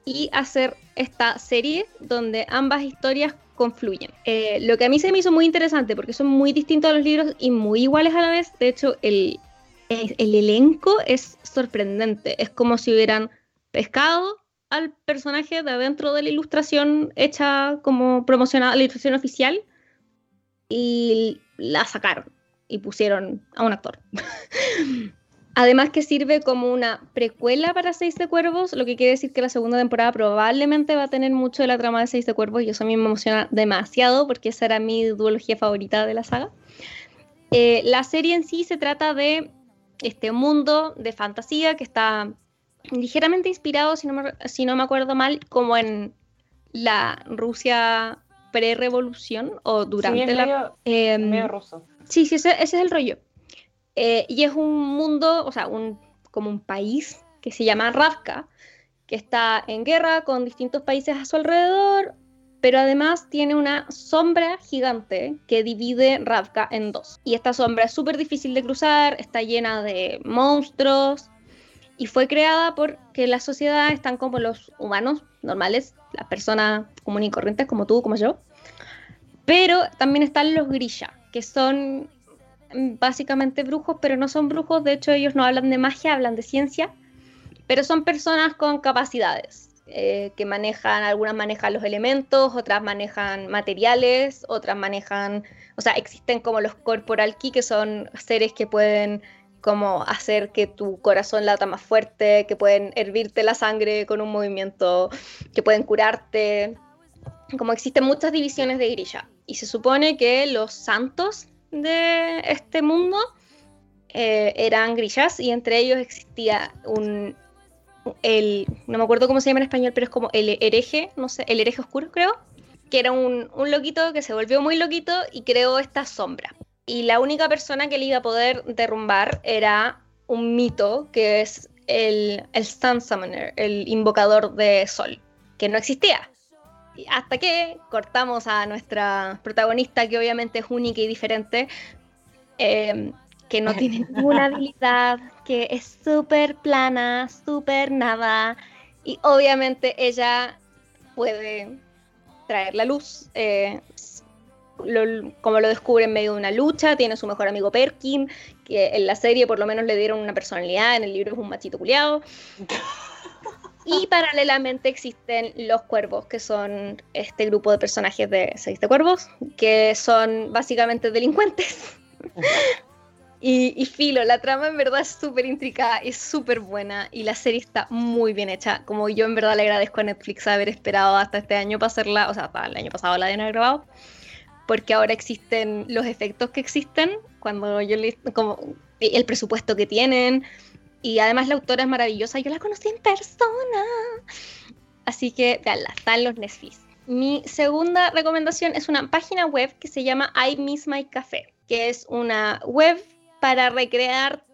y hacer esta serie donde ambas historias confluyen. Eh, lo que a mí se me hizo muy interesante porque son muy distintos a los libros y muy iguales a la vez. De hecho, el, el elenco es sorprendente. Es como si hubieran pescado al personaje de adentro de la ilustración hecha como promocionada, la ilustración oficial, y la sacaron y pusieron a un actor. Además que sirve como una precuela para Seis de Cuervos, lo que quiere decir que la segunda temporada probablemente va a tener mucho de la trama de Seis de Cuervos y eso a mí me emociona demasiado porque esa era mi duología favorita de la saga. Eh, la serie en sí se trata de este mundo de fantasía que está ligeramente inspirado, si no, me, si no me acuerdo mal, como en la Rusia pre-revolución o durante sí, la... Em, ruso. Sí, sí, ese, es el rollo. Eh, y es un mundo, o sea, un, como un país que se llama Ravka, que está en guerra con distintos países a su alrededor, pero además tiene una sombra gigante que divide Ravka en dos. Y esta sombra es súper difícil de cruzar, está llena de monstruos, y fue creada porque la sociedad están como los humanos normales, las personas comunes y corrientes como tú, como yo, pero también están los grisha, que son básicamente brujos, pero no son brujos, de hecho ellos no hablan de magia, hablan de ciencia, pero son personas con capacidades. Eh, que manejan, algunas manejan los elementos, otras manejan materiales, otras manejan, o sea, existen como los corporal key, que son seres que pueden como hacer que tu corazón lata más fuerte, que pueden hervirte la sangre con un movimiento, que pueden curarte. Como existen muchas divisiones de grilla. Y se supone que los santos de este mundo eh, eran grillas y entre ellos existía un... El, no me acuerdo cómo se llama en español, pero es como el hereje, no sé, el hereje oscuro creo, que era un, un loquito que se volvió muy loquito y creó esta sombra y la única persona que le iba a poder derrumbar era un mito que es el, el Sun Summoner, el invocador de sol, que no existía. Hasta que cortamos a nuestra protagonista, que obviamente es única y diferente, em, que no tiene ninguna habilidad, que es súper plana, súper nada, y obviamente ella puede traer la luz, eh, como lo descubre en medio de una lucha, tiene su mejor amigo Perkin, que en la serie por lo menos le dieron una personalidad, en el libro es un machito culiado. Y paralelamente existen los cuervos, que son este grupo de personajes de seis de cuervos, que son básicamente delincuentes. y, y, filo, la trama en verdad es súper intricada, es súper buena y la serie está muy bien hecha. Como yo en verdad le agradezco a Netflix haber esperado hasta este año para hacerla, o sea, hasta el año pasado la habían grabado porque ahora existen los efectos que existen, cuando yo le, como el presupuesto que tienen, y además la autora es maravillosa, yo la conocí en persona. Así que veanla, está en los Netflix. Mi segunda recomendación es una página web que se llama I Miss My Café, que es una web para recrear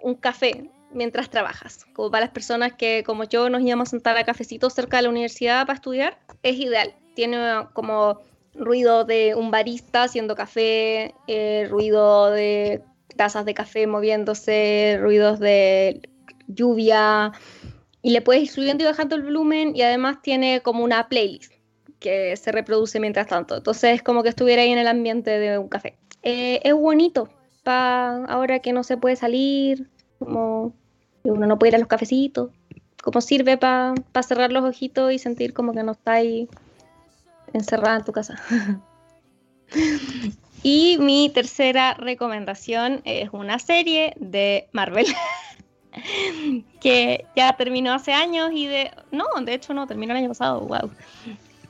un café mientras trabajas. Como para las personas que, como yo, nos íbamos a sentar a cafecitos cerca de la universidad para estudiar, es ideal. Tiene como ruido de un barista haciendo café, eh, ruido de tazas de café moviéndose, ruidos de lluvia, y le puedes ir subiendo y bajando el volumen y además tiene como una playlist que se reproduce mientras tanto. Entonces es como que estuviera ahí en el ambiente de un café. Eh, es bonito para ahora que no se puede salir, como uno no puede ir a los cafecitos, como sirve para cerrar los ojitos y sentir como que no está ahí encerrada en tu casa. y mi tercera recomendación es una serie de Marvel. que ya terminó hace años y de... No, de hecho no, terminó el año pasado, wow.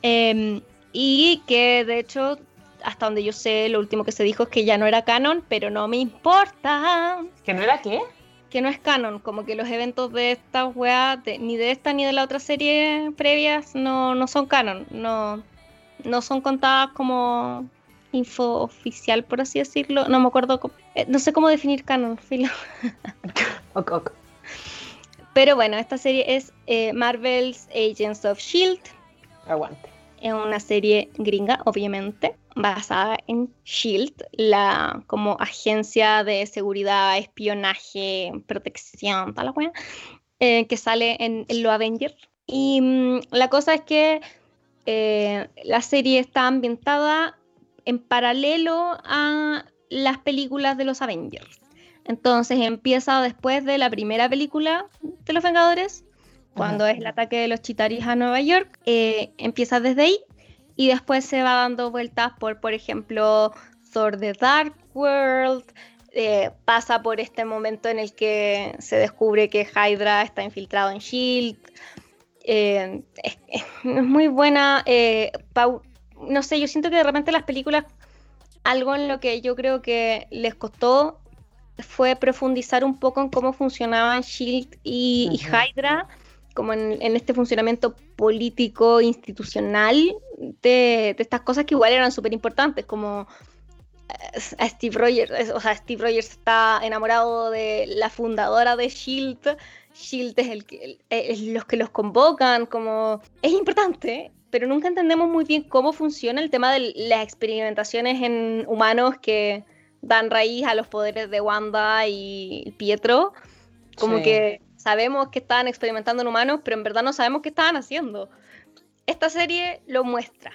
Em, y que de hecho, hasta donde yo sé, lo último que se dijo es que ya no era canon, pero no me importa. ¿Que no era qué? Que no es canon, como que los eventos de esta weá, ni de esta ni de la otra serie previas, no, no son canon, no, no son contadas como info oficial, por así decirlo. No me acuerdo, eh, no sé cómo definir canon, filo. Pero bueno, esta serie es eh, Marvel's Agents of Shield. Aguante. Es una serie gringa, obviamente, basada en Shield, la como agencia de seguridad, espionaje, protección, tal la eh, que sale en, Lo Avengers. Y mm, la cosa es que eh, la serie está ambientada en paralelo a las películas de los Avengers. Entonces empieza después de la primera película de los Vengadores, cuando es el ataque de los Chitaris a Nueva York, eh, empieza desde ahí y después se va dando vueltas por, por ejemplo, Thor The Dark World, eh, pasa por este momento en el que se descubre que Hydra está infiltrado en Shield. Eh, es, muy buena. No sé, yo siento que de repente las películas, algo en lo que yo creo que les costó fue profundizar un poco en cómo funcionaban Shield y, Hydra, como en, este funcionamiento político, institucional de, estas cosas que igual eran súper importantes, como eh, a Steve Rogers, o sea, Steve Rogers está enamorado de la fundadora de Shield, Shield es, el que, es los que los convocan, como es importante, pero nunca entendemos muy bien cómo funciona el tema de las experimentaciones en humanos que dan raíz a los poderes de Wanda y Pietro. Como que sabemos que estaban experimentando en humanos, pero en verdad no sabemos qué estaban haciendo. Esta serie lo muestra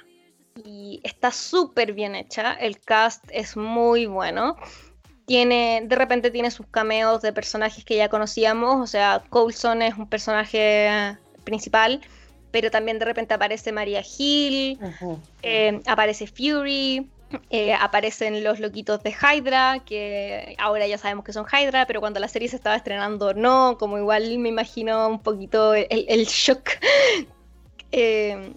y está súper bien hecha. El cast es muy bueno. Tiene, de repente tiene sus cameos de personajes que ya conocíamos. O sea, Coulson es un personaje principal, pero también de repente aparece Maria Hill, eh, aparece Fury, eh, aparecen los loquitos de Hydra, que ahora ya sabemos que son Hydra, pero cuando la serie se estaba estrenando no, como igual me imagino un poquito el, shock. Eh,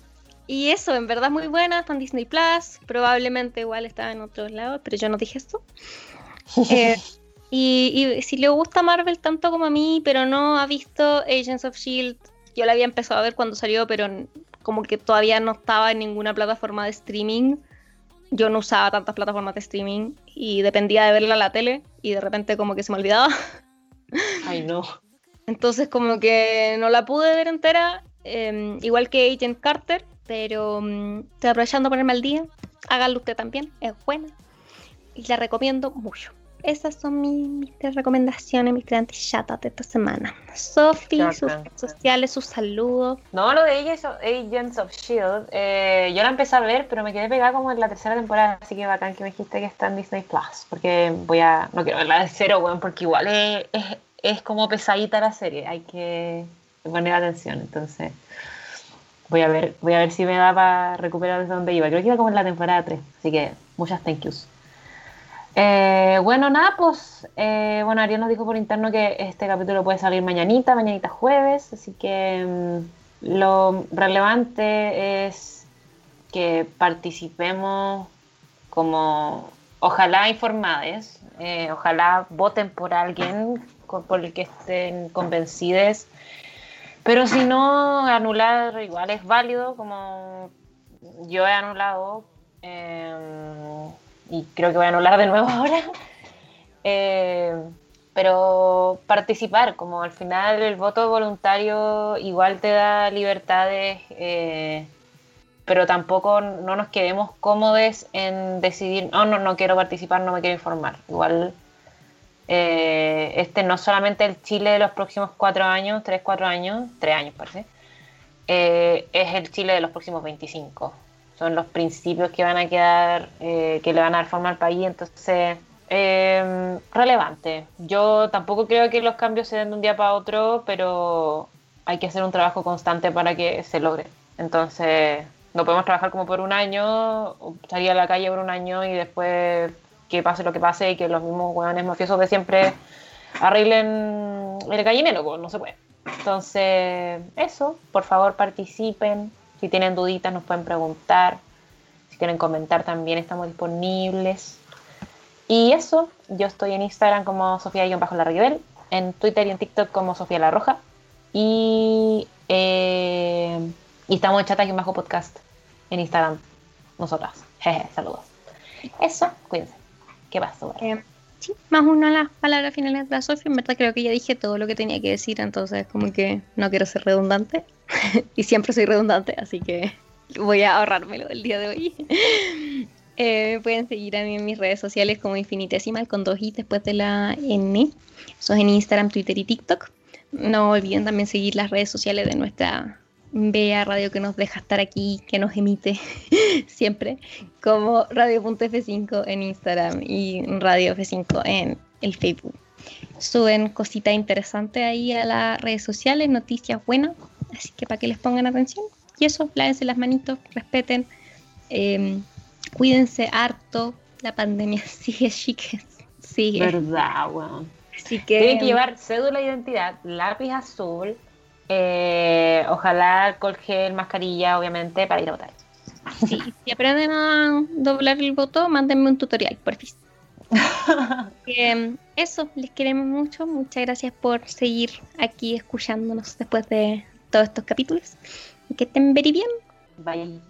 y eso, en verdad muy buena, está en Disney Plus, probablemente igual está en otros lados, pero yo no dije esto. Eh, y, y, si le gusta Marvel tanto como a mí, pero no ha visto Agents of Shield, yo la había empezado a ver cuando salió, pero como que todavía no estaba en ninguna plataforma de streaming yo no usaba tantas plataformas de streaming y dependía de verla en la tele y de repente como que se me olvidaba. Ay, no. Entonces como que no la pude ver entera, em, igual que Agent Carter, pero um, estoy aprovechando ponerme al día. Háganlo usted también, es buena y la recomiendo mucho. Esas son mis, recomendaciones, mis grandes chatas de esta semana. Sophie, sus redes sociales, sus saludos. No, lo de Agents of, Shield, eh, yo la empecé a ver, pero me quedé pegada como en la tercera temporada, así que bacán que me dijiste que está en Disney Plus, porque voy a, no quiero verla de cero, bueno, porque igual es, es, como pesadita la serie, hay que poner atención, entonces voy a ver, voy a ver si me da para recuperar desde donde iba. Creo que iba como en la temporada 3, así que muchas thank yous. Eh, bueno, nada, pues, eh, bueno, Ariel nos dijo por interno que este capítulo puede salir mañanita, mañanita jueves, así que mm, lo relevante es que participemos como, ojalá informados, eh, ojalá voten por alguien por el que estén convencidos, pero si no, anular igual es válido, como yo he anulado. Y creo que voy a anular de nuevo ahora. Eh, pero participar, como al final el voto voluntario igual te da libertades, eh, pero tampoco no nos quedemos cómodos en decidir, no, no, no quiero participar, no me quiero informar. Igual, eh, este no solamente el Chile de los próximos cuatro años, tres, cuatro años, tres años parece, es el Chile de los próximos 25. Son los principios que van a quedar, eh, que le van a dar forma al país, entonces eh, relevante. Yo tampoco creo que los cambios se den de un día para otro, pero hay que hacer un trabajo constante para que se logre. Entonces, no podemos trabajar como por un año, salir a la calle por un año y después que pase lo que pase y que los mismos hueones mafiosos de siempre arreglen el gallinero, pues no se puede. Entonces, eso, por favor participen. Si tienen duditas nos pueden preguntar. Si quieren comentar también estamos disponibles. Y eso, yo estoy en Instagram como Sofía-Larribel, en Twitter y en TikTok como Sofía La Roja. Y, eh, y estamos en Chata-Bajo Podcast en Instagram, nosotras. Jeje, saludos. Eso, cuídense. ¿Qué pasó? Eh, sí, más una de las palabras finales de la Sofía. En verdad creo que ya dije todo lo que tenía que decir, entonces como que no quiero ser redundante. y siempre soy redundante, así que voy a ahorrármelo el día de hoy. Eh, pueden seguir a mí en mis redes sociales como infinitesimal con dos i después de la n. Eso es en Instagram, Twitter y TikTok. No olviden también seguir las redes sociales de nuestra bella radio que nos deja estar aquí, que nos emite siempre, como Radio.f5 en Instagram y Radio F5 en el Facebook. Suben cositas interesantes ahí a las redes sociales, noticias buenas, así que para que les pongan atención. Y eso, lávense las manitos, respeten. Eh, Cuídense harto. La pandemia sigue, chiques. Sigue. Verdad, weón. Así que. Tienen que llevar cédula de identidad, lápiz azul, eh, ojalá alcohol gel, mascarilla, obviamente, para ir a votar. Sí, si aprenden a doblar el voto, mándenme un tutorial, por fin. eso, les queremos mucho. Muchas gracias por seguir aquí escuchándonos después de todos estos capítulos. Y que estén very bien. Bye.